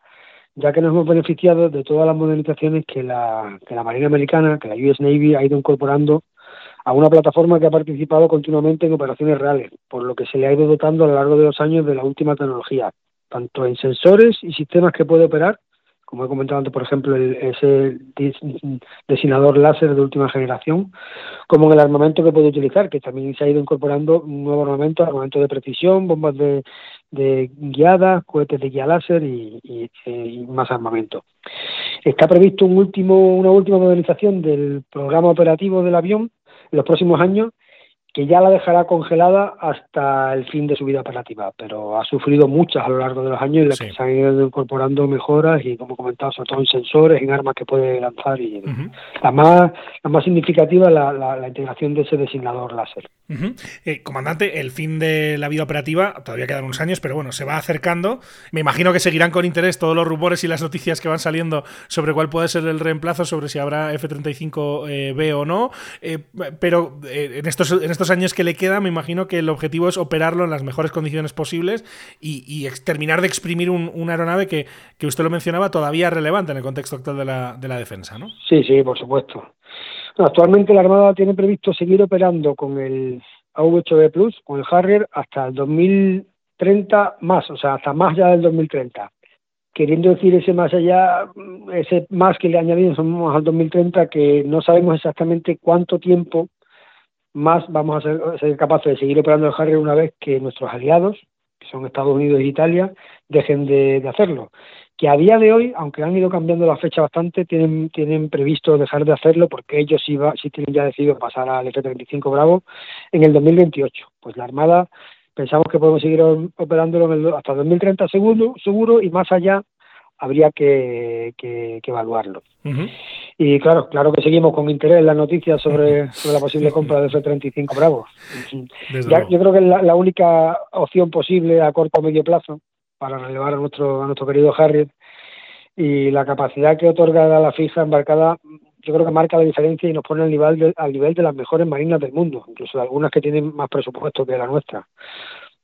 ya que nos hemos beneficiado de todas las modernizaciones que la, que la Marina Americana, que la US Navy ha ido incorporando a una plataforma que ha participado continuamente en operaciones reales, por lo que se le ha ido dotando a lo largo de los años de la última tecnología, tanto en sensores y sistemas que puede operar, como he comentado antes, por ejemplo, el, ese designador láser de última generación, como en el armamento que puede utilizar, que también se ha ido incorporando un nuevo armamento, armamento de precisión, bombas de, de guiadas, cohetes de guía láser y, y, y, más armamento. Está previsto un último, una última modernización del programa operativo del avión los próximos años que ya la dejará congelada hasta el fin de su vida operativa, pero ha sufrido muchas a lo largo de los años en las que se han ido incorporando mejoras y, como comentaba, sobre todo en sensores, en armas que puede lanzar. y La más la más significativa es la, la, integración de ese designador láser. eh, comandante, el fin de la vida operativa, todavía quedan unos años, pero bueno, se va acercando. Me imagino que seguirán con interés todos los rumores y las noticias que van saliendo sobre cuál puede ser el reemplazo, sobre si habrá F-35B eh, o no. Eh, pero eh, en estos, en estos años que le queda, me imagino que el objetivo es operarlo en las mejores condiciones posibles y, terminar de exprimir una aeronave que, que, usted lo mencionaba todavía relevante en el contexto actual de la, de la defensa, ¿no? Sí, sí, por supuesto. actualmente la Armada tiene previsto seguir operando con el AV-8B Plus, con el Harrier, hasta el 2030 más, o sea, hasta más ya del 2030 queriendo decir ese más allá, ese más que le añadimos al 2030, que no sabemos exactamente cuánto tiempo más vamos a ser, capaces de seguir operando el Harrier una vez que nuestros aliados, que son Estados Unidos e Italia, dejen de, hacerlo. Que a día de hoy, aunque han ido cambiando la fecha bastante, tienen, tienen previsto dejar de hacerlo porque ellos sí, va, sí tienen ya decidido pasar al F-35 Bravo en el 2028. Pues la Armada pensamos que podemos seguir operándolo hasta 2030 seguro, seguro y más allá habría que, que, evaluarlo. Y claro, claro que seguimos con interés las noticias sobre, sobre la posible compra de F-35 Bravo. yo creo que es la, única opción posible a corto o medio plazo para relevar a nuestro, a nuestro querido Harriet y la capacidad que otorga la fija embarcada yo creo que marca la diferencia y nos pone al nivel de, al nivel de las mejores marinas del mundo, incluso algunas que tienen más presupuesto que la nuestra.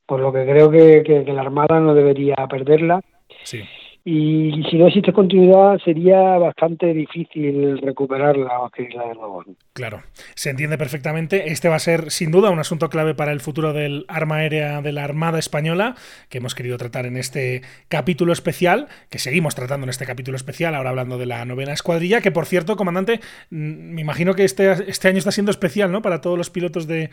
Por lo que creo que, que la Armada no debería perderla. Sí y si no existe continuidad sería bastante difícil recuperarla o adquirirla de nuevo. Claro, se entiende perfectamente. Este va a ser sin duda un asunto clave para el futuro del arma aérea de la Armada Española, que hemos querido tratar en este capítulo especial, que seguimos tratando en este capítulo especial, ahora hablando de la novena escuadrilla, que por cierto, comandante, mm, me imagino que este, este año está siendo especial, ¿no? Para todos los pilotos de,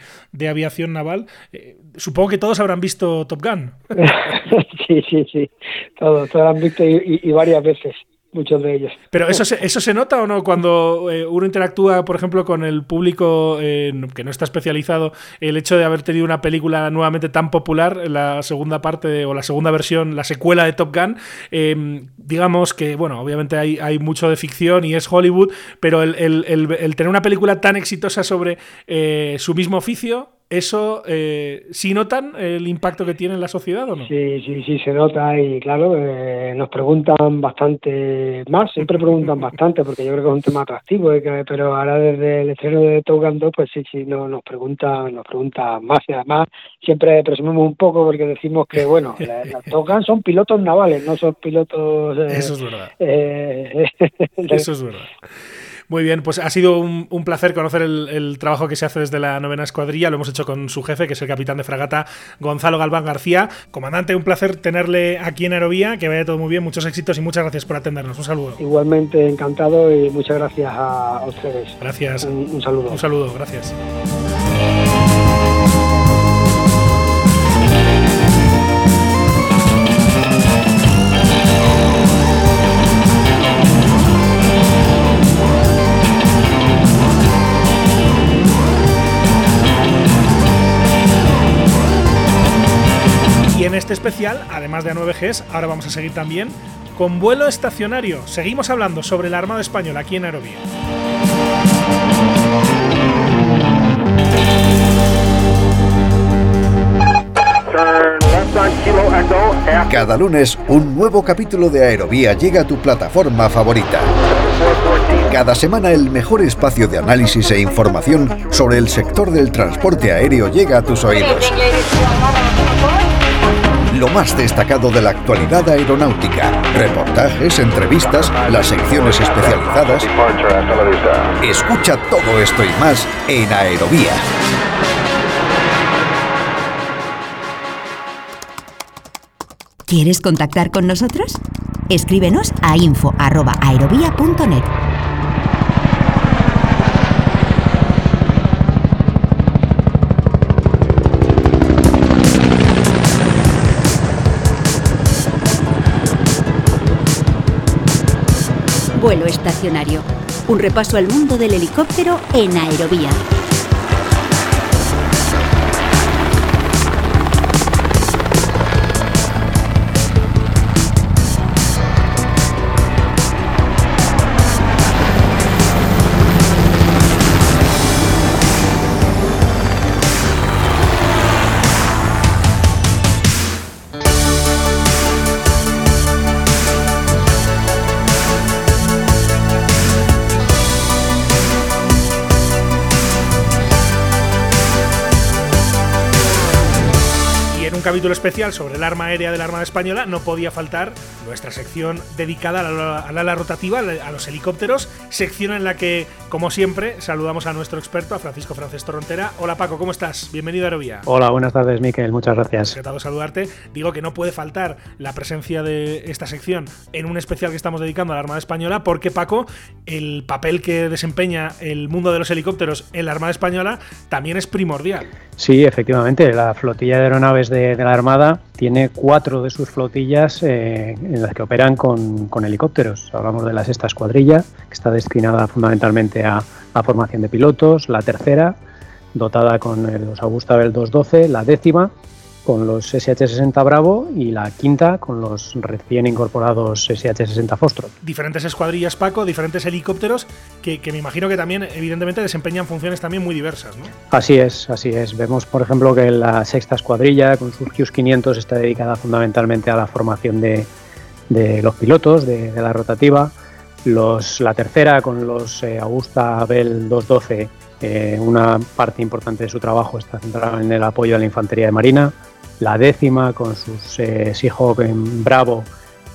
aviación naval. Eh, supongo que todos habrán visto Top Gun. sí, sí, sí, todos, todos han visto y, varias veces muchos de ellos. Pero eso se, eso se nota o no cuando eh, uno interactúa, por ejemplo, con el público que no está especializado, el hecho de haber tenido una película nuevamente tan popular, la segunda parte o la segunda versión, la secuela de Top Gun, em, digamos que, bueno, obviamente hay, mucho de ficción y es Hollywood, pero el, tener una película tan exitosa sobre eh, su mismo oficio ¿Eso eh, sí notan el impacto que tiene en la sociedad o no? Sí, sí, sí, se nota y claro, eh, nos preguntan bastante más, siempre preguntan bastante porque yo creo que es un tema atractivo, eh, pero ahora desde el estreno de Togan 2, pues sí, sí, no, nos preguntan nos preguntan más y además siempre presumimos un poco porque decimos que, bueno, las Togan son pilotos navales, no son pilotos... Eso es verdad. Eso es verdad. Muy bien, pues ha sido un, placer conocer el, trabajo que se hace desde la novena escuadrilla. Lo hemos hecho con su jefe, que es el capitán de fragata, Gonzalo Galván García. Comandante, un placer tenerle aquí en Aerovía. Que vaya todo muy bien, muchos éxitos y muchas gracias por atendernos. Un saludo. Igualmente, encantado y muchas gracias a ustedes. Gracias. un saludo. Un saludo, gracias. Este especial, además de a 9Gs, ahora vamos a seguir también con vuelo estacionario. Seguimos hablando sobre la Armada Española aquí en Aerovía. Cada lunes, un nuevo capítulo de Aerovía llega a tu plataforma favorita. Cada semana el mejor espacio de análisis e información sobre el sector del transporte aéreo llega a tus oídos lo más destacado de la actualidad aeronáutica. Reportajes, entrevistas, las secciones especializadas. Escucha todo esto y más en Aerovía. ¿Quieres contactar con nosotros? Escríbenos a info.aerovía.net. Vuelo estacionario. Un repaso al mundo del helicóptero en Aerovía. Un capítulo especial sobre el arma aérea de la Armada Española, no podía faltar nuestra sección dedicada al ala rotativa, a los helicópteros, sección en la que, como siempre, saludamos a nuestro experto, a Francisco Frances Torrontera. Hola Paco, ¿cómo estás? Bienvenido a Aerovía. Hola, buenas tardes, Miquel, muchas gracias. Encantado de saludarte. Digo que no puede faltar la presencia de esta sección en un especial que estamos dedicando a la Armada Española, porque Paco, el papel que desempeña el mundo de los helicópteros en la Armada Española también es primordial. Sí, efectivamente, la flotilla de aeronaves de, la Armada tiene cuatro de sus flotillas eh, en las que operan con, helicópteros. Hablamos de la sexta escuadrilla, que está destinada fundamentalmente a, a formación de pilotos, la tercera, dotada con los Augusta Bell 212, la décima, con los SH-60 Bravo y la quinta con los recién incorporados SH-60 Foxtrot. Diferentes escuadrillas, Paco, diferentes helicópteros que, me imagino que también, evidentemente, desempeñan funciones también muy diversas, ¿no? Así es, así es. Vemos, por ejemplo, que la sexta escuadrilla con sus Qs 500 está dedicada fundamentalmente a la formación de, los pilotos, de, la rotativa. Los, la tercera con los eh, Augusta Bell 212 eh, una parte importante de su trabajo está centrada en el apoyo a la infantería de marina. La décima, con sus eh, en Bravo,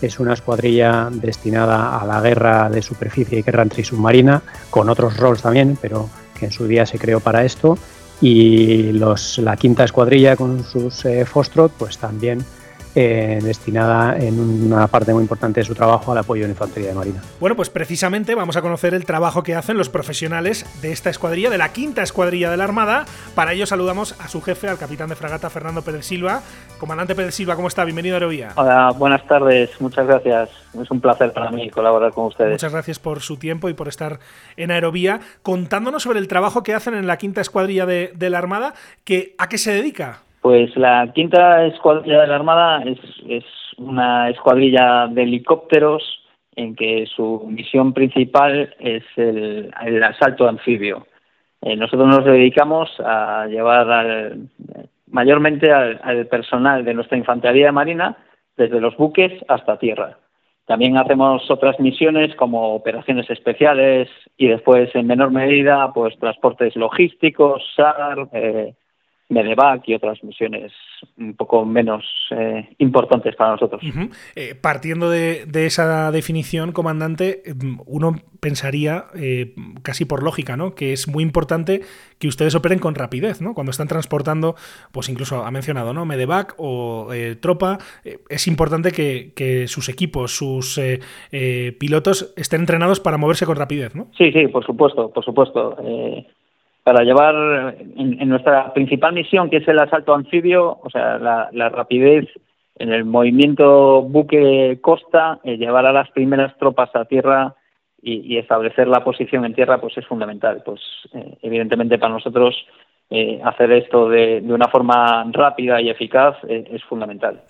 es una escuadrilla destinada a la guerra de superficie y guerra antisubmarina, con otros roles también, pero que en su día se creó para esto. Y los, la quinta escuadrilla con sus eh, pues también eh, destinada en una parte muy importante de su trabajo al apoyo de la infantería de marina. Bueno, pues precisamente vamos a conocer el trabajo que hacen los profesionales de esta escuadrilla, de la quinta escuadrilla de la Armada. Para ello saludamos a su jefe, al capitán de fragata Fernando Pérez Silva. Comandante Pérez Silva, ¿cómo está? Bienvenido a Aerovía. Hola, buenas tardes, muchas gracias. Es un placer para mí colaborar con ustedes. Muchas gracias por su tiempo y por estar en Aerovía, contándonos sobre el trabajo que hacen en la quinta escuadrilla de, de la Armada, que, ¿a qué se dedica? Pues la quinta escuadrilla de la Armada es, una escuadrilla de helicópteros en que su misión principal es el, asalto anfibio. Eh, nosotros nos dedicamos a llevar mayormente al, personal de nuestra infantería marina desde los buques hasta tierra. También hacemos otras misiones como operaciones especiales y después en menor medida pues transportes logísticos, SAR, eh, Medevac y otras misiones un poco menos eh, importantes para nosotros. Eh, partiendo de, esa definición, comandante, uno pensaría, eh, casi por lógica, ¿no? que es muy importante que ustedes operen con rapidez, ¿no? Cuando están transportando, pues incluso ha mencionado, ¿no? Medevac o tropa, es importante que, que, sus equipos, sus pilotos estén entrenados para moverse con rapidez, ¿no? Sí, sí, por supuesto, por supuesto para llevar en, nuestra principal misión, que es el asalto anfibio, o sea, la, rapidez en el movimiento buque-costa, eh, llevar a las primeras tropas a tierra y, establecer la posición en tierra, pues es fundamental. Pues eh, evidentemente para nosotros eh, hacer esto de, una forma rápida y eficaz es fundamental.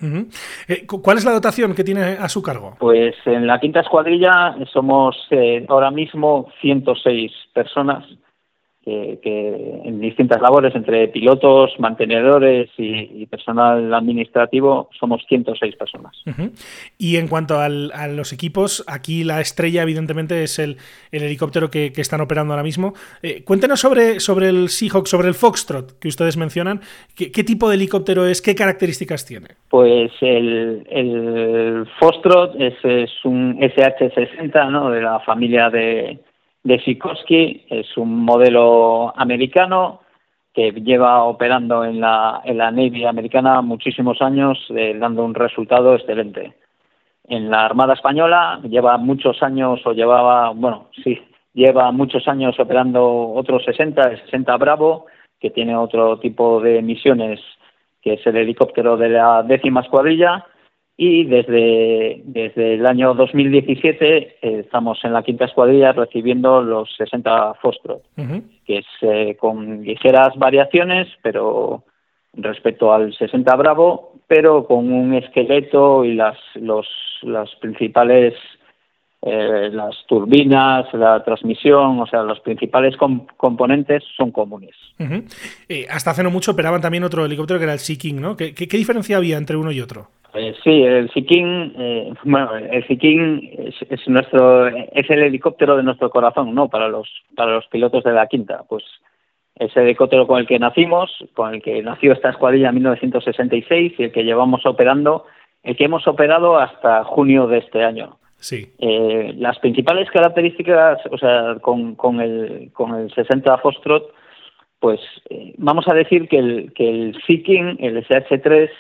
¿Cuál es la dotación que tiene a su cargo? Pues en la quinta escuadrilla somos ahora mismo 106 personas que, en distintas labores, entre pilotos, mantenedores y, personal administrativo, somos 106 personas. Y en cuanto a los equipos, aquí la estrella, evidentemente, es el, helicóptero que, están operando ahora mismo. Eh, cuéntenos sobre, sobre el Seahawk, sobre el Foxtrot que ustedes mencionan. ¿Qué, tipo de helicóptero es? ¿Qué características tiene? Pues el, el Foxtrot es, es un SH-60, ¿no? de la familia de de Sikorsky, es un modelo americano que lleva operando en la, en la Navy americana muchísimos años, eh, dando un resultado excelente. En la Armada Española lleva muchos años, o llevaba, bueno, sí, lleva muchos años operando otros 60, el 60 Bravo, que tiene otro tipo de misiones, que es el helicóptero de la décima escuadrilla, y desde, desde el año 2017 eh, estamos en la quinta escuadrilla recibiendo los 60 Foxtrot, que es eh, con ligeras variaciones, pero respecto al 60 Bravo, pero con un esqueleto y las, los, las principales eh, las turbinas, la transmisión, o sea, los principales componentes son comunes. hasta hace no mucho operaban también otro helicóptero que era el Sea King, ¿no? ¿Qué, qué diferencia había entre uno y otro? Eh, sí, el Sikin, eh, bueno, el Sikin es, nuestro, es el helicóptero de nuestro corazón, ¿no? Para los, para los pilotos de la quinta, pues ese helicóptero con el que nacimos, con el que nació esta escuadrilla en 1966 y el que llevamos operando, el que hemos operado hasta junio de este año. Sí. Eh, las principales características, o sea, con, el, con el 60 Foxtrot, pues eh, vamos a decir que el, que el Seeking, el SH3,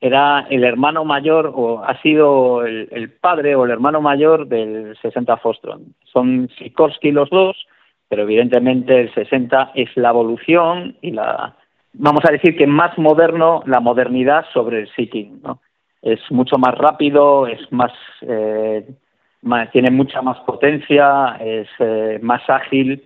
era el hermano mayor o ha sido el, el, padre o el hermano mayor del 60 Foxtrot. Son Sikorsky los dos, pero evidentemente el 60 es la evolución y la, vamos a decir que más moderno, la modernidad sobre el Seeking, ¿no? Es mucho más rápido, es más, eh, tiene mucha más potencia, es eh, más ágil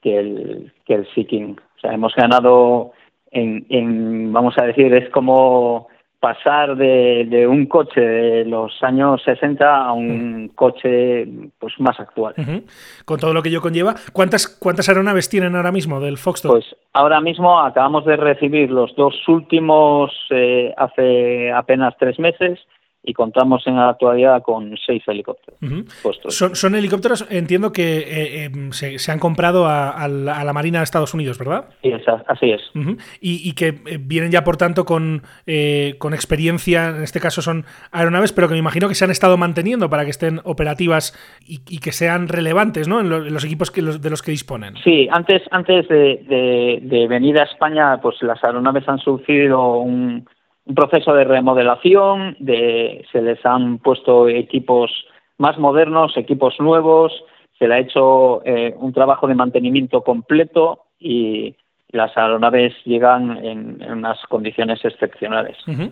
que el, que el Seeking. O sea, hemos ganado en, en, vamos a decir, es como pasar de, de, un coche de los años 60 a un coche pues más actual. Uh -huh. Con todo lo que ello conlleva, ¿cuántas cuántas aeronaves tienen ahora mismo del Foxtrot? Pues ahora mismo acabamos de recibir los dos últimos eh, hace apenas tres meses y contamos en la actualidad con seis helicópteros. Uh -huh. son, son, helicópteros, entiendo que eh, eh, se, se, han comprado a, a, la, a, la, Marina de Estados Unidos, ¿verdad? Sí, esa, así es. Uh -huh. y, y, que eh, vienen ya, por tanto, con, eh, con experiencia, en este caso son aeronaves, pero que me imagino que se han estado manteniendo para que estén operativas y, y que sean relevantes ¿no? en, lo, en los equipos que los, de los que disponen. Sí, antes, antes de, de, de venir a España, pues las aeronaves han sufrido un un proceso de remodelación, de, se les han puesto equipos más modernos, equipos nuevos, se le ha hecho eh, un trabajo de mantenimiento completo y, las aeronaves llegan en, en unas condiciones excepcionales. Uh -huh.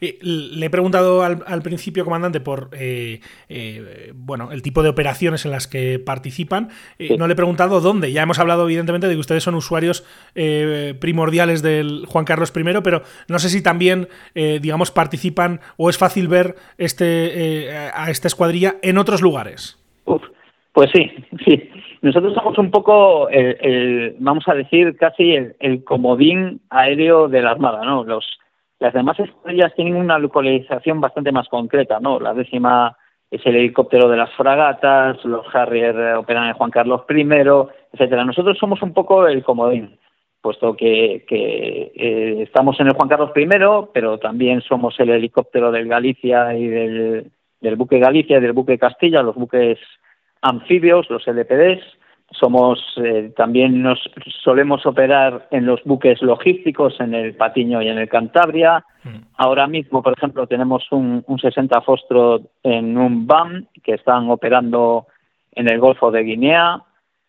eh, le he preguntado al, al principio, comandante, por eh, eh, bueno el tipo de operaciones en las que participan. Eh, sí. No le he preguntado dónde. Ya hemos hablado, evidentemente, de que ustedes son usuarios eh, primordiales del Juan Carlos I, pero no sé si también, digamos, participan o es fácil ver este a esta escuadrilla en otros lugares. Uf, pues sí, sí. Nosotros somos un poco, el, el, vamos a decir, casi el, el, comodín aéreo de la Armada, ¿no? Los, las demás estrellas tienen una localización bastante más concreta, ¿no? La décima es el helicóptero de las fragatas, los Harrier operan en Juan Carlos I, etcétera. Nosotros somos un poco el comodín, puesto que, que eh, estamos en el Juan Carlos I, pero también somos el helicóptero del Galicia y del, del buque Galicia y del buque Castilla, los buques anfibios, los LPDs. Somos eh, también nos solemos operar en los buques logísticos en el Patiño y en el Cantabria. Mm. Ahora mismo, por ejemplo, tenemos un, un 60 Fostro en un BAM que están operando en el Golfo de Guinea.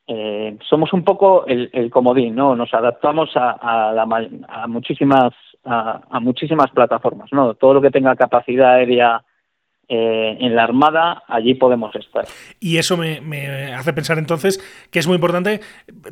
Eh, somos un poco el, el, comodín, ¿no? Nos adaptamos a, a, la, a muchísimas a, a, muchísimas plataformas, ¿no? Todo lo que tenga capacidad aérea eh, en la Armada, allí podemos estar. Y eso me, me, hace pensar entonces que es muy importante,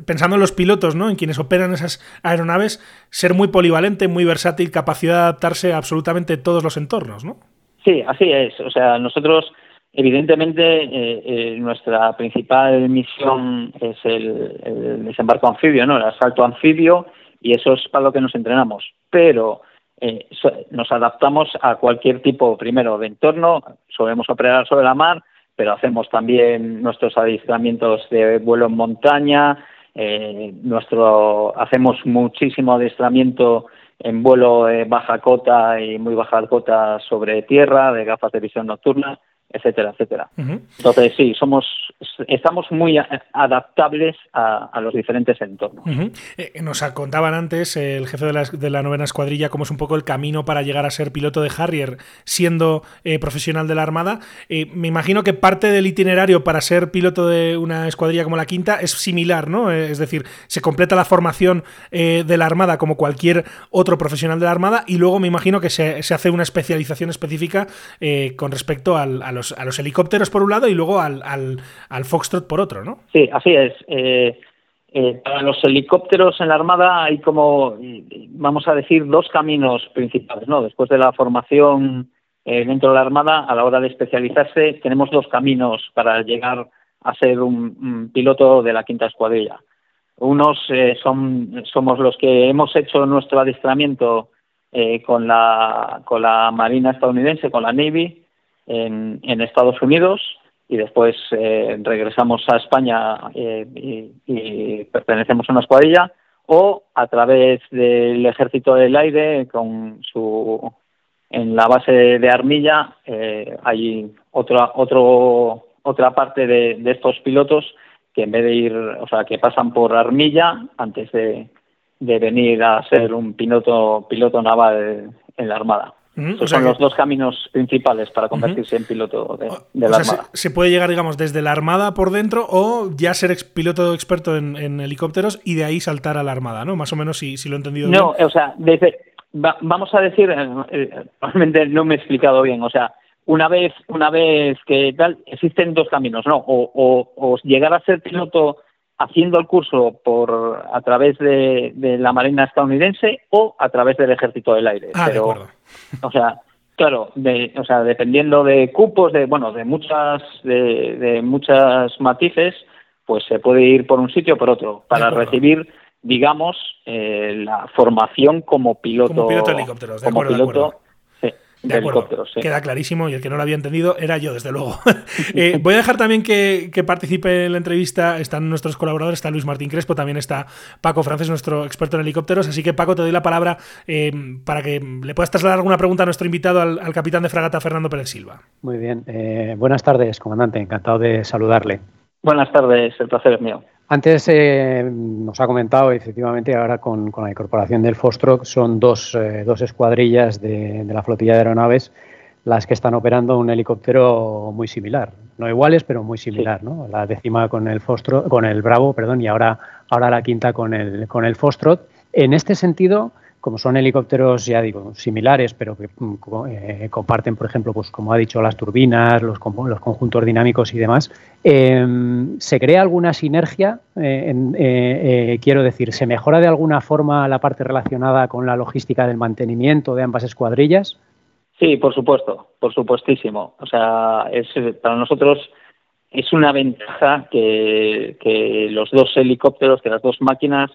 pensando en los pilotos, ¿no? en quienes operan esas aeronaves, ser muy polivalente, muy versátil, capacidad de adaptarse a absolutamente todos los entornos, ¿no? Sí, así es. O sea, nosotros, evidentemente, eh, eh, nuestra principal misión es el, el desembarco anfibio, ¿no? el asalto anfibio, y eso es para lo que nos entrenamos. Pero eh, nos adaptamos a cualquier tipo, primero, de entorno, solemos operar sobre la mar, pero hacemos también nuestros adiestramientos de vuelo en montaña, eh, hacemos muchísimo adiestramiento en vuelo eh, baja cota y muy baja cota sobre tierra, de gafas de visión nocturna, etcétera, etcétera. Uh -huh. Entonces, sí, somos, estamos muy adaptables a, a los diferentes entornos. Uh -huh. eh, nos contaban antes eh, el jefe de la, de la, novena escuadrilla cómo es un poco el camino para llegar a ser piloto de Harrier siendo eh, profesional de la Armada. Eh, me imagino que parte del itinerario para ser piloto de una escuadrilla como la quinta es similar, ¿no? Es decir, se completa la formación de la Armada como cualquier otro profesional de la Armada y luego me imagino que se, se hace una especialización específica con respecto al, al a los helicópteros por un lado y luego al, al, al Foxtrot por otro, ¿no? Sí, así es. Eh, eh, para los helicópteros en la Armada hay como, vamos a decir, dos caminos principales, ¿no? Después de la formación eh, dentro de la Armada, a la hora de especializarse, tenemos dos caminos para llegar a ser un, un piloto de la quinta escuadrilla. Unos son, somos los que hemos hecho nuestro adiestramiento eh, con, la, con la Marina estadounidense, con la Navy, en, Estados Unidos y después eh, regresamos a España eh, y, pertenecemos a una escuadrilla. o a través del Ejército del Aire con su en la base de Armilla eh, hay otra otro otra parte de, de, estos pilotos que en vez de ir o sea que pasan por Armilla antes de, de venir a ser un piloto piloto naval en la Armada son los dos caminos principales para convertirse en piloto de, la Armada. Se, puede llegar, digamos, desde la Armada por dentro o ya ser piloto experto en, helicópteros y de ahí saltar a la Armada, ¿no? Más o menos, si, si lo he entendido no, bien. No, o sea, desde, vamos a decir, eh, realmente no me he explicado bien, o sea, una vez, una vez que tal, existen dos caminos, ¿no? O, o llegar a ser piloto haciendo el curso por a través de, la Marina estadounidense o a través del Ejército del Aire. Ah, Pero, O sea, claro, de, o sea, dependiendo de cupos, de bueno, de muchas, de, de muchas matices, pues se puede ir por un sitio o por otro para recibir, digamos, eh, la formación como piloto, como piloto de helicópteros, de piloto, de acuerdo, queda clarísimo y el que no lo había entendido era yo, desde luego. Eh, voy a dejar también que, participe en la entrevista, están nuestros colaboradores, está Luis Martín Crespo, también está Paco Frances, nuestro experto en helicópteros, así que Paco, te doy la palabra eh, para que le puedas trasladar alguna pregunta a nuestro invitado, al, capitán de fragata Fernando Pérez Silva. Muy bien, eh, buenas tardes, comandante, encantado de saludarle. Buenas tardes, el placer es mío. Antes eh, nos ha comentado, efectivamente, ahora con, la incorporación del Fostrock son dos, eh, dos escuadrillas de, la flotilla de aeronaves las que están operando un helicóptero muy similar, no iguales, pero muy similar, ¿no? La décima con el Foxtrot, con el Bravo, perdón, y ahora, ahora la quinta con el, con el Foxtrot. En este sentido, como son helicópteros, ya digo, similares, pero que mm, eh, comparten, por ejemplo, pues como ha dicho, las turbinas, los, conjuntos dinámicos y demás, em, ¿se crea alguna sinergia? Eh, eh, quiero decir, ¿se mejora de alguna forma la parte relacionada con la logística del mantenimiento de ambas escuadrillas? Sí, por supuesto, por supuestísimo. O sea, es, para nosotros es una ventaja que los dos helicópteros, que las dos máquinas,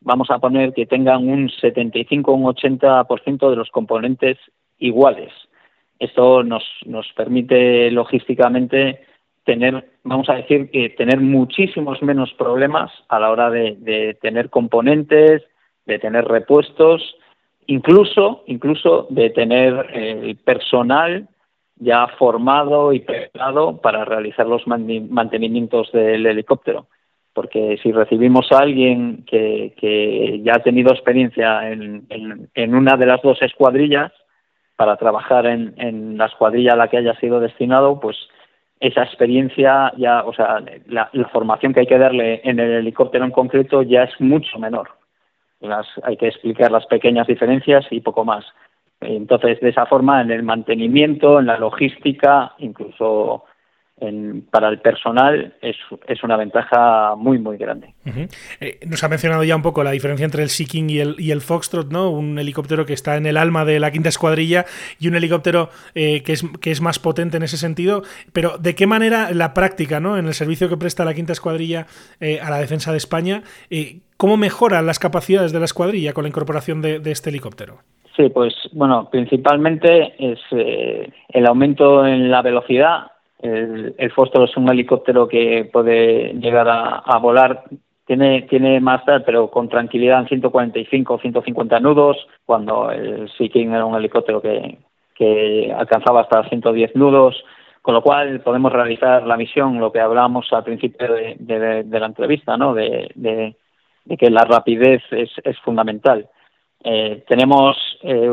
vamos a poner que tengan un 75 o un 80% de los componentes iguales. Esto nos, nos permite logísticamente tener, vamos a decir que tener muchísimos menos problemas a la hora de, tener componentes, de tener repuestos, incluso, incluso de tener el personal ya formado y preparado para realizar los mantenimientos del helicóptero porque si recibimos a alguien que, ya ha tenido experiencia en, una de las dos escuadrillas para trabajar en, la escuadrilla a la que haya sido destinado, pues esa experiencia ya, o sea, la, formación que hay que darle en el helicóptero en concreto ya es mucho menor. hay que explicar las pequeñas diferencias y poco más. Entonces, de esa forma, en el mantenimiento, en la logística, incluso para el personal es, es, una ventaja muy, muy grande. Eh, nos ha mencionado ya un poco la diferencia entre el Seeking y el, y el Foxtrot, ¿no? Un helicóptero que está en el alma de la quinta escuadrilla y un helicóptero eh, que, es, que es más potente en ese sentido. Pero, ¿de qué manera la práctica, ¿no? En el servicio que presta la quinta escuadrilla eh, a la defensa de España, ¿cómo mejoran las capacidades de la escuadrilla con la incorporación de, de este helicóptero? Sí, pues bueno, principalmente es el aumento en la velocidad el, el es un helicóptero que puede llegar a, volar tiene, tiene más pero con tranquilidad en 145 o 150 nudos, cuando el Seeking era un helicóptero que, que alcanzaba hasta 110 nudos, con lo cual podemos realizar la misión, lo que hablábamos al principio de, de, la entrevista, ¿no? de, de, que la rapidez es, es fundamental. Eh, tenemos eh,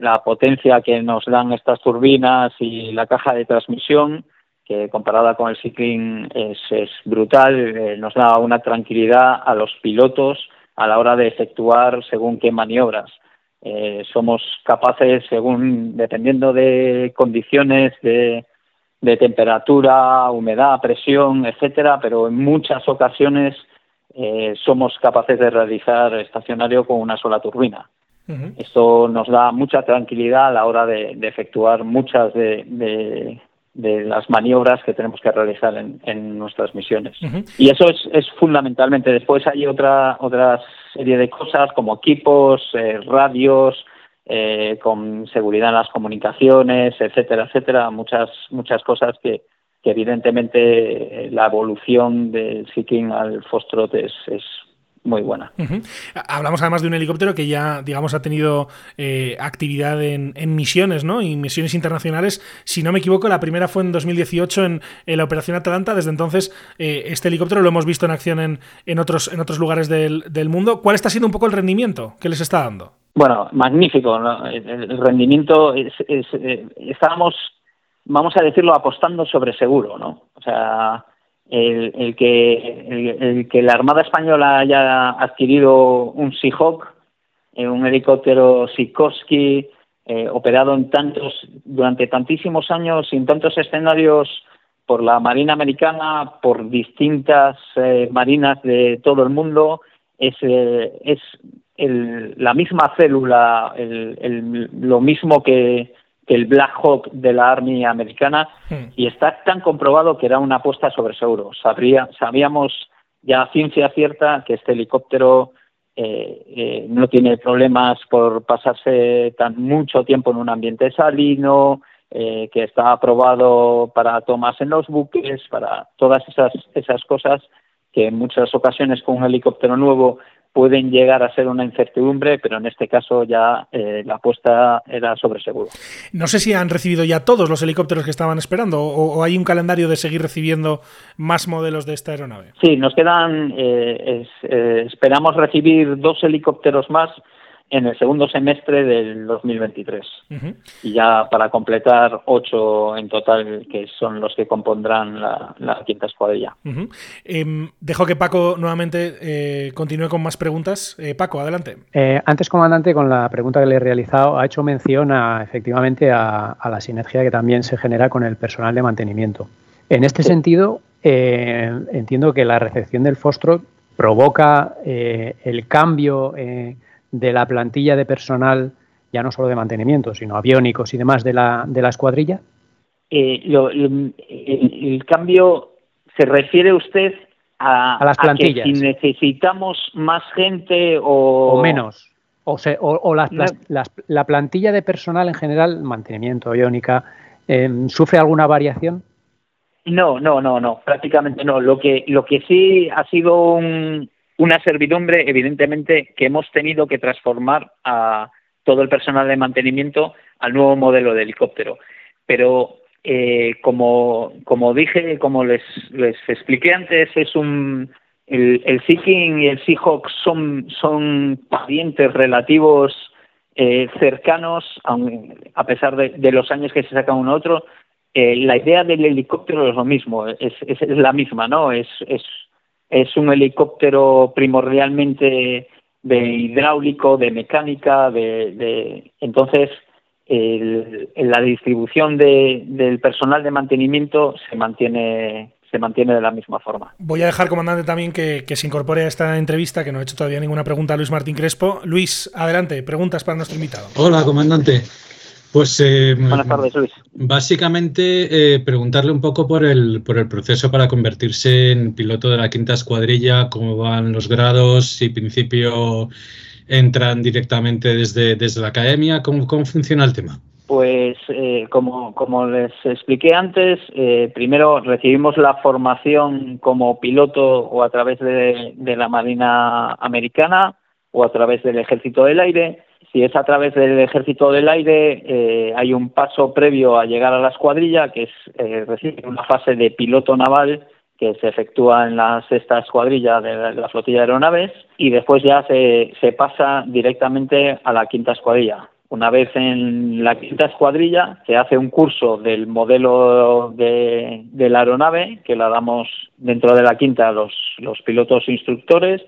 la, potencia que nos dan estas turbinas y la caja de transmisión, que comparada con el Cycling es, es brutal, eh, nos da una tranquilidad a los pilotos a la hora de efectuar según qué maniobras. somos capaces, según dependiendo de condiciones de, de temperatura, humedad, presión, etcétera, pero en muchas ocasiones eh, somos capaces de realizar estacionario con una sola turbina. Esto nos da mucha tranquilidad a la hora de, efectuar muchas de, las maniobras que tenemos que realizar en, nuestras misiones. Y eso es, fundamentalmente. Después hay otra, otra serie de cosas como equipos, eh, radios, eh, con seguridad en las comunicaciones, etcétera, etcétera. Muchas, muchas cosas que, que evidentemente eh, la evolución del Seeking al Foxtrot es, es muy buena. Hablamos además de un helicóptero que ya, digamos, ha tenido eh, actividad en, misiones, ¿no? Y misiones internacionales. Si no me equivoco, la primera fue en 2018 en, la Operación Atalanta. Desde entonces, eh, este helicóptero lo hemos visto en acción en, en, otros, en otros lugares del, mundo. ¿Cuál está siendo un poco el rendimiento que les está dando? Bueno, magnífico. El, rendimiento es, eh, estábamos, vamos a decirlo, apostando sobre seguro, ¿no? O sea, el, que, el, que la Armada Española haya adquirido un Seahawk, eh, un helicóptero Sikorsky, eh, operado en tantos, durante tantísimos años, en tantos escenarios por la Marina Americana, por distintas eh, marinas de todo el mundo, es, es la misma célula, lo mismo que, que el Black Hawk de la Army americana hmm. y está tan comprobado que era una apuesta sobre seguro. Sabría, sabíamos ya a ciencia cierta que este helicóptero eh, eh, no tiene problemas por pasarse tan mucho tiempo en un ambiente salino, eh, que está aprobado para tomas en los buques, para todas esas, esas cosas que en muchas ocasiones con un helicóptero nuevo pueden llegar a ser una incertidumbre, pero en este caso ya eh, la apuesta era sobre seguro. No sé si han recibido ya todos los helicópteros que estaban esperando o, hay un calendario de seguir recibiendo más modelos de esta aeronave. Sí, nos quedan, eh, eh, esperamos recibir dos helicópteros más en el segundo semestre del 2023. Y ya para completar ocho en total, que son los que compondrán la, quinta escuadrilla. Em, dejo que Paco nuevamente eh, continúe con más preguntas. Eh, Paco, adelante. Eh, antes, comandante, con la pregunta que le he realizado, ha hecho mención a, efectivamente a, la sinergia que también se genera con el personal de mantenimiento. En este sentido, entiendo que la recepción del Fostro provoca el cambio de la plantilla de personal, ya no solo de mantenimiento, sino aviónicos y demás de la, de la escuadrilla? Eh, el, cambio se refiere usted a, las plantillas. si necesitamos más gente o, menos. O, o, la plantilla de personal en general, mantenimiento, aviónica, em, ¿sufre alguna variación? No, no, no, no, prácticamente no. Lo que, lo que sí ha sido un, una servidumbre, evidentemente, que hemos tenido que transformar a todo el personal de mantenimiento al nuevo modelo de helicóptero. Pero eh, como, como dije, como les, les expliqué antes, es un el, el Seeking y el Seahawk son, son parientes relativos eh, cercanos, a pesar de, los años que se sacan uno a otro. Eh, la idea del helicóptero es lo mismo, es, es, es la misma, ¿no? Es, es es un helicóptero primordialmente de hidráulico, de mecánica, de, entonces la distribución del personal de mantenimiento se mantiene se mantiene de la misma forma. Voy a dejar, comandante, también que, se incorpore a esta entrevista, que no ha hecho todavía ninguna pregunta a Luis Martín Crespo. Luis, adelante, preguntas para nuestro invitado. Hola, comandante. Pues eh, Buenas tardes, Luis. Básicamente, eh, preguntarle un poco por el, por el proceso para convertirse en piloto de la quinta escuadrilla, cómo van los grados, si principio entran directamente desde, desde la academia, ¿cómo, cómo funciona el tema? Pues eh, como, como les expliqué antes, primero recibimos la formación como piloto o a través de, de la Marina Americana o a través del Ejército del Aire si es a través del ejército del aire, eh, hay un paso previo a llegar a la escuadrilla, que es eh, una fase de piloto naval que se efectúa en la sexta escuadrilla de la, flotilla de aeronaves y después ya se, pasa directamente a la quinta escuadrilla. Una vez en la quinta escuadrilla se hace un curso del modelo de, la aeronave que la damos dentro de la quinta los, los pilotos instructores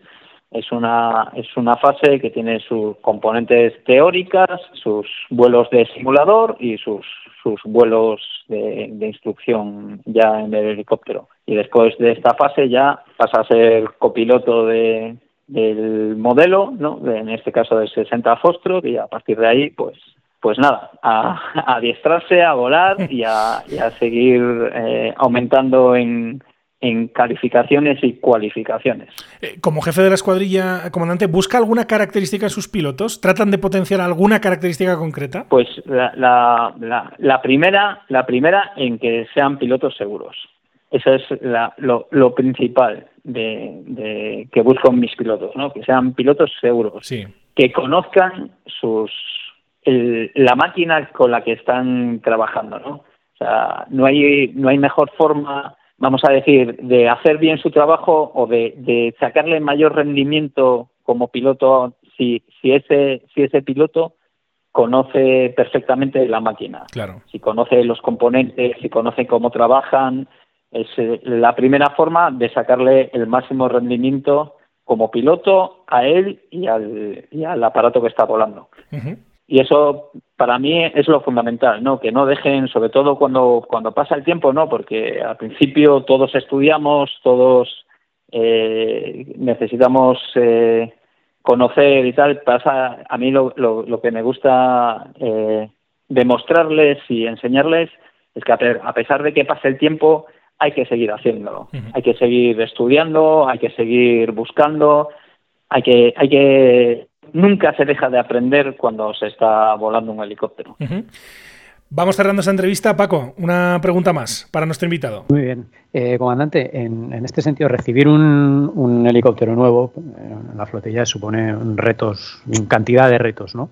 es una, es una fase que tiene sus componentes teóricas, sus vuelos de simulador y sus, sus vuelos de, instrucción ya en el helicóptero. Y después de esta fase ya pasa a ser copiloto de, del modelo, ¿no? en este caso del 60 Foxtrot, y a partir de ahí, pues pues nada, a, adiestrarse, a volar y a, seguir eh, aumentando en, en calificaciones y cualificaciones. Eh, como jefe de la escuadrilla, comandante, ¿busca alguna característica en sus pilotos? ¿Tratan de potenciar alguna característica concreta? Pues la, la, primera, la primera en que sean pilotos seguros. Eso es la, lo, lo, principal de, de, que buscan mis pilotos, ¿no? Que sean pilotos seguros, sí. que conozcan sus el, la máquina con la que están trabajando, ¿no? O sea, no hay no hay mejor forma, vamos a decir, de hacer bien su trabajo o de, de sacarle mayor rendimiento como piloto si si ese si ese piloto conoce perfectamente la máquina. Claro. Si conoce los componentes, si conoce cómo trabajan, es eh, la primera forma de sacarle el máximo rendimiento como piloto a él y al, y al aparato que está volando. Uh -huh. Y eso para mí es lo fundamental, ¿no? Que no dejen, sobre todo cuando, cuando pasa el tiempo, ¿no? Porque al principio todos estudiamos, todos eh, necesitamos eh, conocer y tal, pasa a mí lo, lo, lo que me gusta eh, demostrarles y enseñarles es que a pesar de que pase el tiempo hay que seguir haciéndolo, uh -huh. hay que seguir estudiando, hay que seguir buscando, hay que, hay que nunca se deja de aprender cuando se está volando un helicóptero. Uh -huh. Vamos cerrando esa entrevista. Paco, una pregunta más para nuestro invitado. Muy bien. Eh, comandante, en, en, este sentido, recibir un, un helicóptero nuevo en la flotilla supone retos, cantidad de retos, ¿no?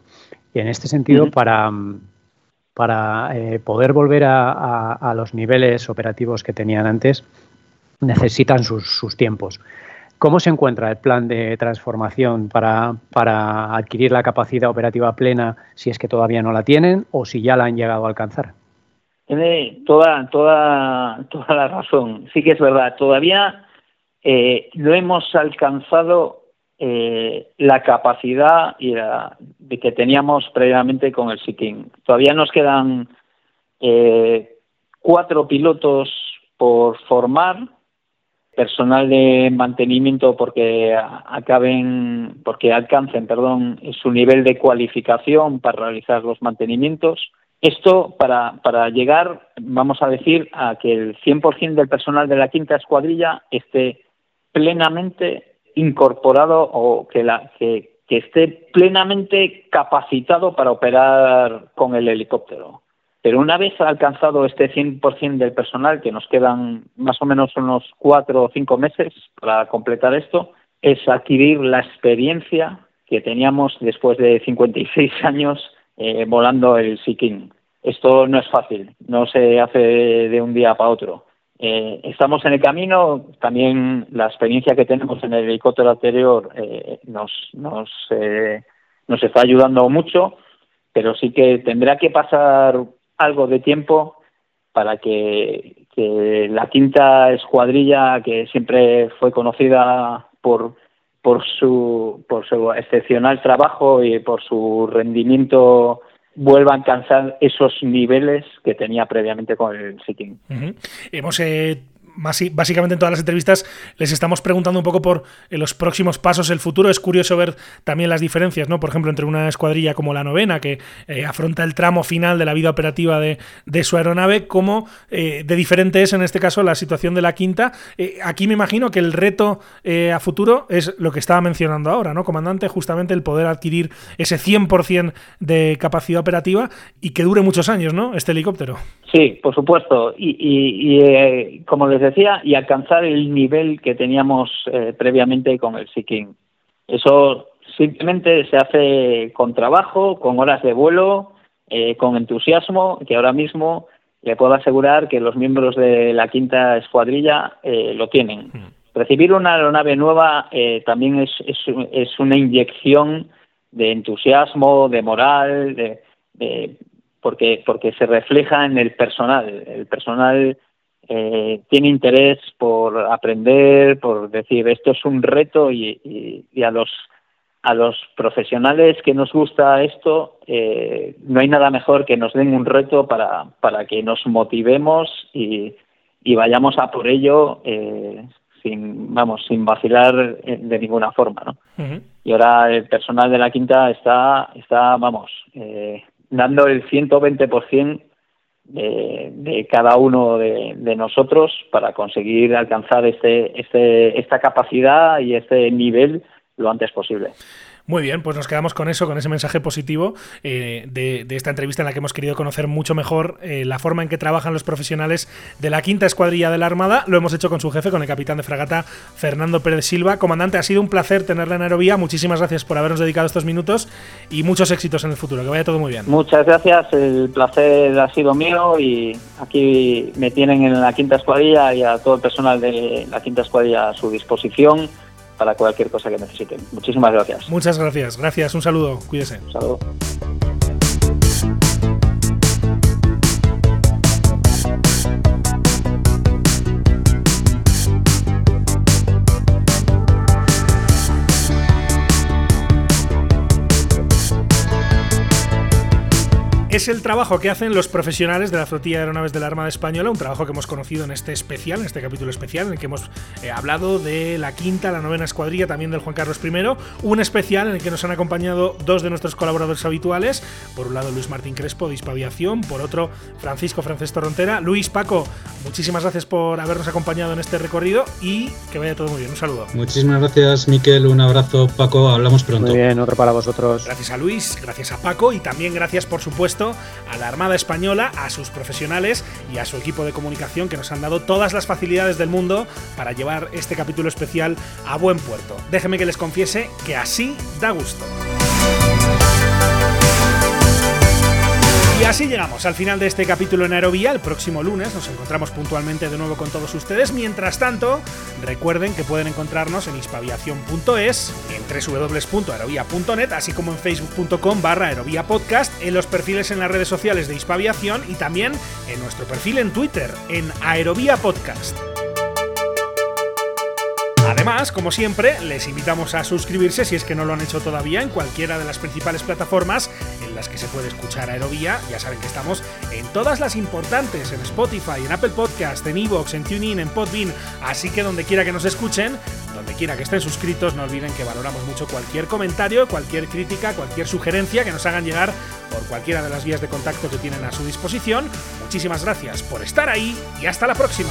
Y en este sentido, uh -huh. para, para eh, poder volver a, a, a, los niveles operativos que tenían antes, necesitan sus, sus, tiempos. ¿Cómo se encuentra el plan de transformación para, para adquirir la capacidad operativa plena si es que todavía no la tienen o si ya la han llegado a alcanzar? Tiene toda, toda, toda la razón. Sí que es verdad. Todavía eh, no hemos alcanzado eh, la capacidad y la, de que teníamos previamente con el Siking. Todavía nos quedan eh, cuatro pilotos por formar, personal de mantenimiento porque acaben, porque alcancen, perdón, su nivel de cualificación para realizar los mantenimientos. Esto para, para llegar, vamos a decir, a que el 100% del personal de la quinta escuadrilla esté plenamente incorporado o que, la, que, que esté plenamente capacitado para operar con el helicóptero. Pero una vez alcanzado este 100% del personal, que nos quedan más o menos unos cuatro o cinco meses para completar esto, es adquirir la experiencia que teníamos después de 56 años eh, volando el Sikin. Esto no es fácil, no se hace de un día para otro. Eh, estamos en el camino, también la experiencia que tenemos en el helicóptero anterior eh, nos, nos, eh, nos está ayudando mucho, pero sí que tendrá que pasar algo de tiempo para que, la quinta escuadrilla, que siempre fue conocida por, por, su, por su excepcional trabajo y por su rendimiento vuelva a alcanzar esos niveles que tenía previamente con el -huh. Hemos eh, básicamente en todas las entrevistas les estamos preguntando un poco por eh, los próximos pasos, el futuro. Es curioso ver también las diferencias, ¿no? Por ejemplo, entre una escuadrilla como la novena, que eh, afronta el tramo final de la vida operativa de, de su aeronave, como eh, de diferente es en este caso la situación de la quinta. Aquí me imagino que el reto a futuro es lo que estaba mencionando ahora, ¿no, comandante? Justamente el poder adquirir ese 100% de capacidad operativa y que dure muchos años, ¿no? Este helicóptero. Sí, por supuesto. Y, y, y como les decía, y alcanzar el nivel que teníamos eh, previamente con el Seeking. Eso simplemente se hace con trabajo, con horas de vuelo, eh, con entusiasmo, que ahora mismo le puedo asegurar que los miembros de la quinta escuadrilla eh, lo tienen. Mm. Recibir una aeronave nueva también es, es, es, una inyección de entusiasmo, de moral, de, de, porque, porque se refleja en el personal. El personal eh, tiene interés por aprender, por decir esto es un reto y, y, y, a los a los profesionales que nos gusta esto eh, no hay nada mejor que nos den un reto para, para que nos motivemos y, y vayamos a por ello eh, sin vamos sin vacilar de ninguna forma ¿no? Uh -huh. y ahora el personal de la quinta está está vamos eh, dando el 120% de, de cada uno de, de, nosotros para conseguir alcanzar este, este, esta capacidad y este nivel lo antes posible. Muy bien, pues nos quedamos con eso, con ese mensaje positivo eh, de, esta entrevista en la que hemos querido conocer mucho mejor eh, la forma en que trabajan los profesionales de la quinta escuadrilla de la Armada. Lo hemos hecho con su jefe, con el capitán de fragata Fernando Pérez Silva. Comandante, ha sido un placer tenerla en Aerovía. Muchísimas gracias por habernos dedicado estos minutos y muchos éxitos en el futuro. Que vaya todo muy bien. Muchas gracias, el placer ha sido mío y aquí me tienen en la quinta escuadrilla y a todo el personal de la quinta escuadrilla a su disposición para cualquier cosa que necesiten. Muchísimas gracias. Muchas gracias. Gracias. Un saludo. Cuídese. Un saludo. Es el trabajo que hacen los profesionales de la flotilla de aeronaves de la Armada Española, un trabajo que hemos conocido en este especial, en este capítulo especial, en el que hemos eh, hablado de la quinta, la novena escuadrilla, también del Juan Carlos I, un especial en el que nos han acompañado dos de nuestros colaboradores habituales, por un lado Luis Martín Crespo de Hispaviación, por otro Francisco Francés Torrontera. Luis, Paco, muchísimas gracias por habernos acompañado en este recorrido y que vaya todo muy bien. Un saludo. Muchísimas gracias, Miquel, un abrazo, Paco, hablamos pronto. Muy bien, otro para vosotros. Gracias a Luis, gracias a Paco y también gracias, por supuesto, a la Armada Española, a sus profesionales y a su equipo de comunicación que nos han dado todas las facilidades del mundo para llevar este capítulo especial a buen puerto. Déjeme que les confiese que así da gusto. Y así llegamos al final de este capítulo en Aerovía. El próximo lunes nos encontramos puntualmente de nuevo con todos ustedes. Mientras tanto, recuerden que pueden encontrarnos en hispaviación.es, en www.aerovía.net, así como en facebook.com barra aerovía podcast, en los perfiles en las redes sociales de Hispaviación y también en nuestro perfil en Twitter, en Aerovía Podcast. Además, como siempre, les invitamos a suscribirse si es que no lo han hecho todavía en cualquiera de las principales plataformas en las que se puede escuchar Aerovía. Ya saben que estamos en todas las importantes, en Spotify, en Apple Podcast, en Evox, en TuneIn, en Podbean, así que donde quiera que nos escuchen, donde quiera que estén suscritos, no olviden que valoramos mucho cualquier comentario, cualquier crítica, cualquier sugerencia que nos hagan llegar por cualquiera de las vías de contacto que tienen a su disposición. Muchísimas gracias por estar ahí y hasta la próxima.